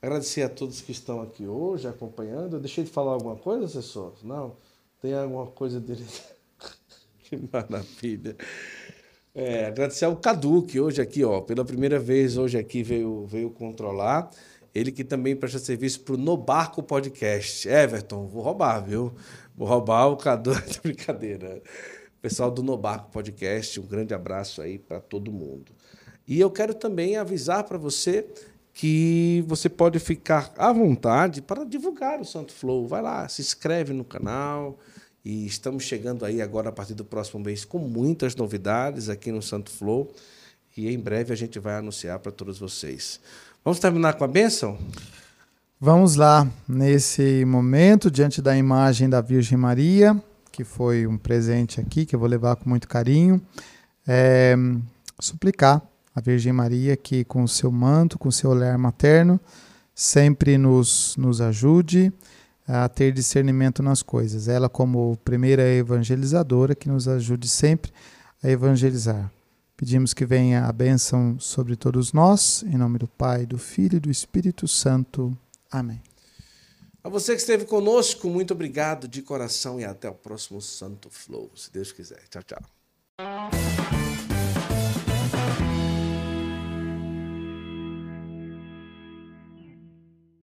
Agradecer a todos que estão aqui hoje acompanhando. Eu deixei de falar alguma coisa, assessor? Não? Tem alguma coisa dele? [LAUGHS] que maravilha. É, agradecer ao Cadu, que hoje aqui, ó, pela primeira vez, hoje aqui veio, veio controlar. Ele que também presta serviço para o No Barco Podcast. Everton, vou roubar, viu? Vou roubar o Cadu, [LAUGHS] brincadeira. Pessoal do No Barco Podcast, um grande abraço aí para todo mundo. E eu quero também avisar para você que você pode ficar à vontade para divulgar o Santo Flow. Vai lá, se inscreve no canal, e estamos chegando aí agora a partir do próximo mês com muitas novidades aqui no Santo Flow. E em breve a gente vai anunciar para todos vocês. Vamos terminar com a bênção? Vamos lá, nesse momento, diante da imagem da Virgem Maria, que foi um presente aqui, que eu vou levar com muito carinho, é, suplicar a Virgem Maria, que com o seu manto, com o seu olhar materno, sempre nos, nos ajude a ter discernimento nas coisas. Ela, como primeira evangelizadora, que nos ajude sempre a evangelizar. Pedimos que venha a bênção sobre todos nós, em nome do Pai, do Filho e do Espírito Santo. Amém. A você que esteve conosco, muito obrigado de coração e até o próximo Santo Flow, se Deus quiser. Tchau, tchau.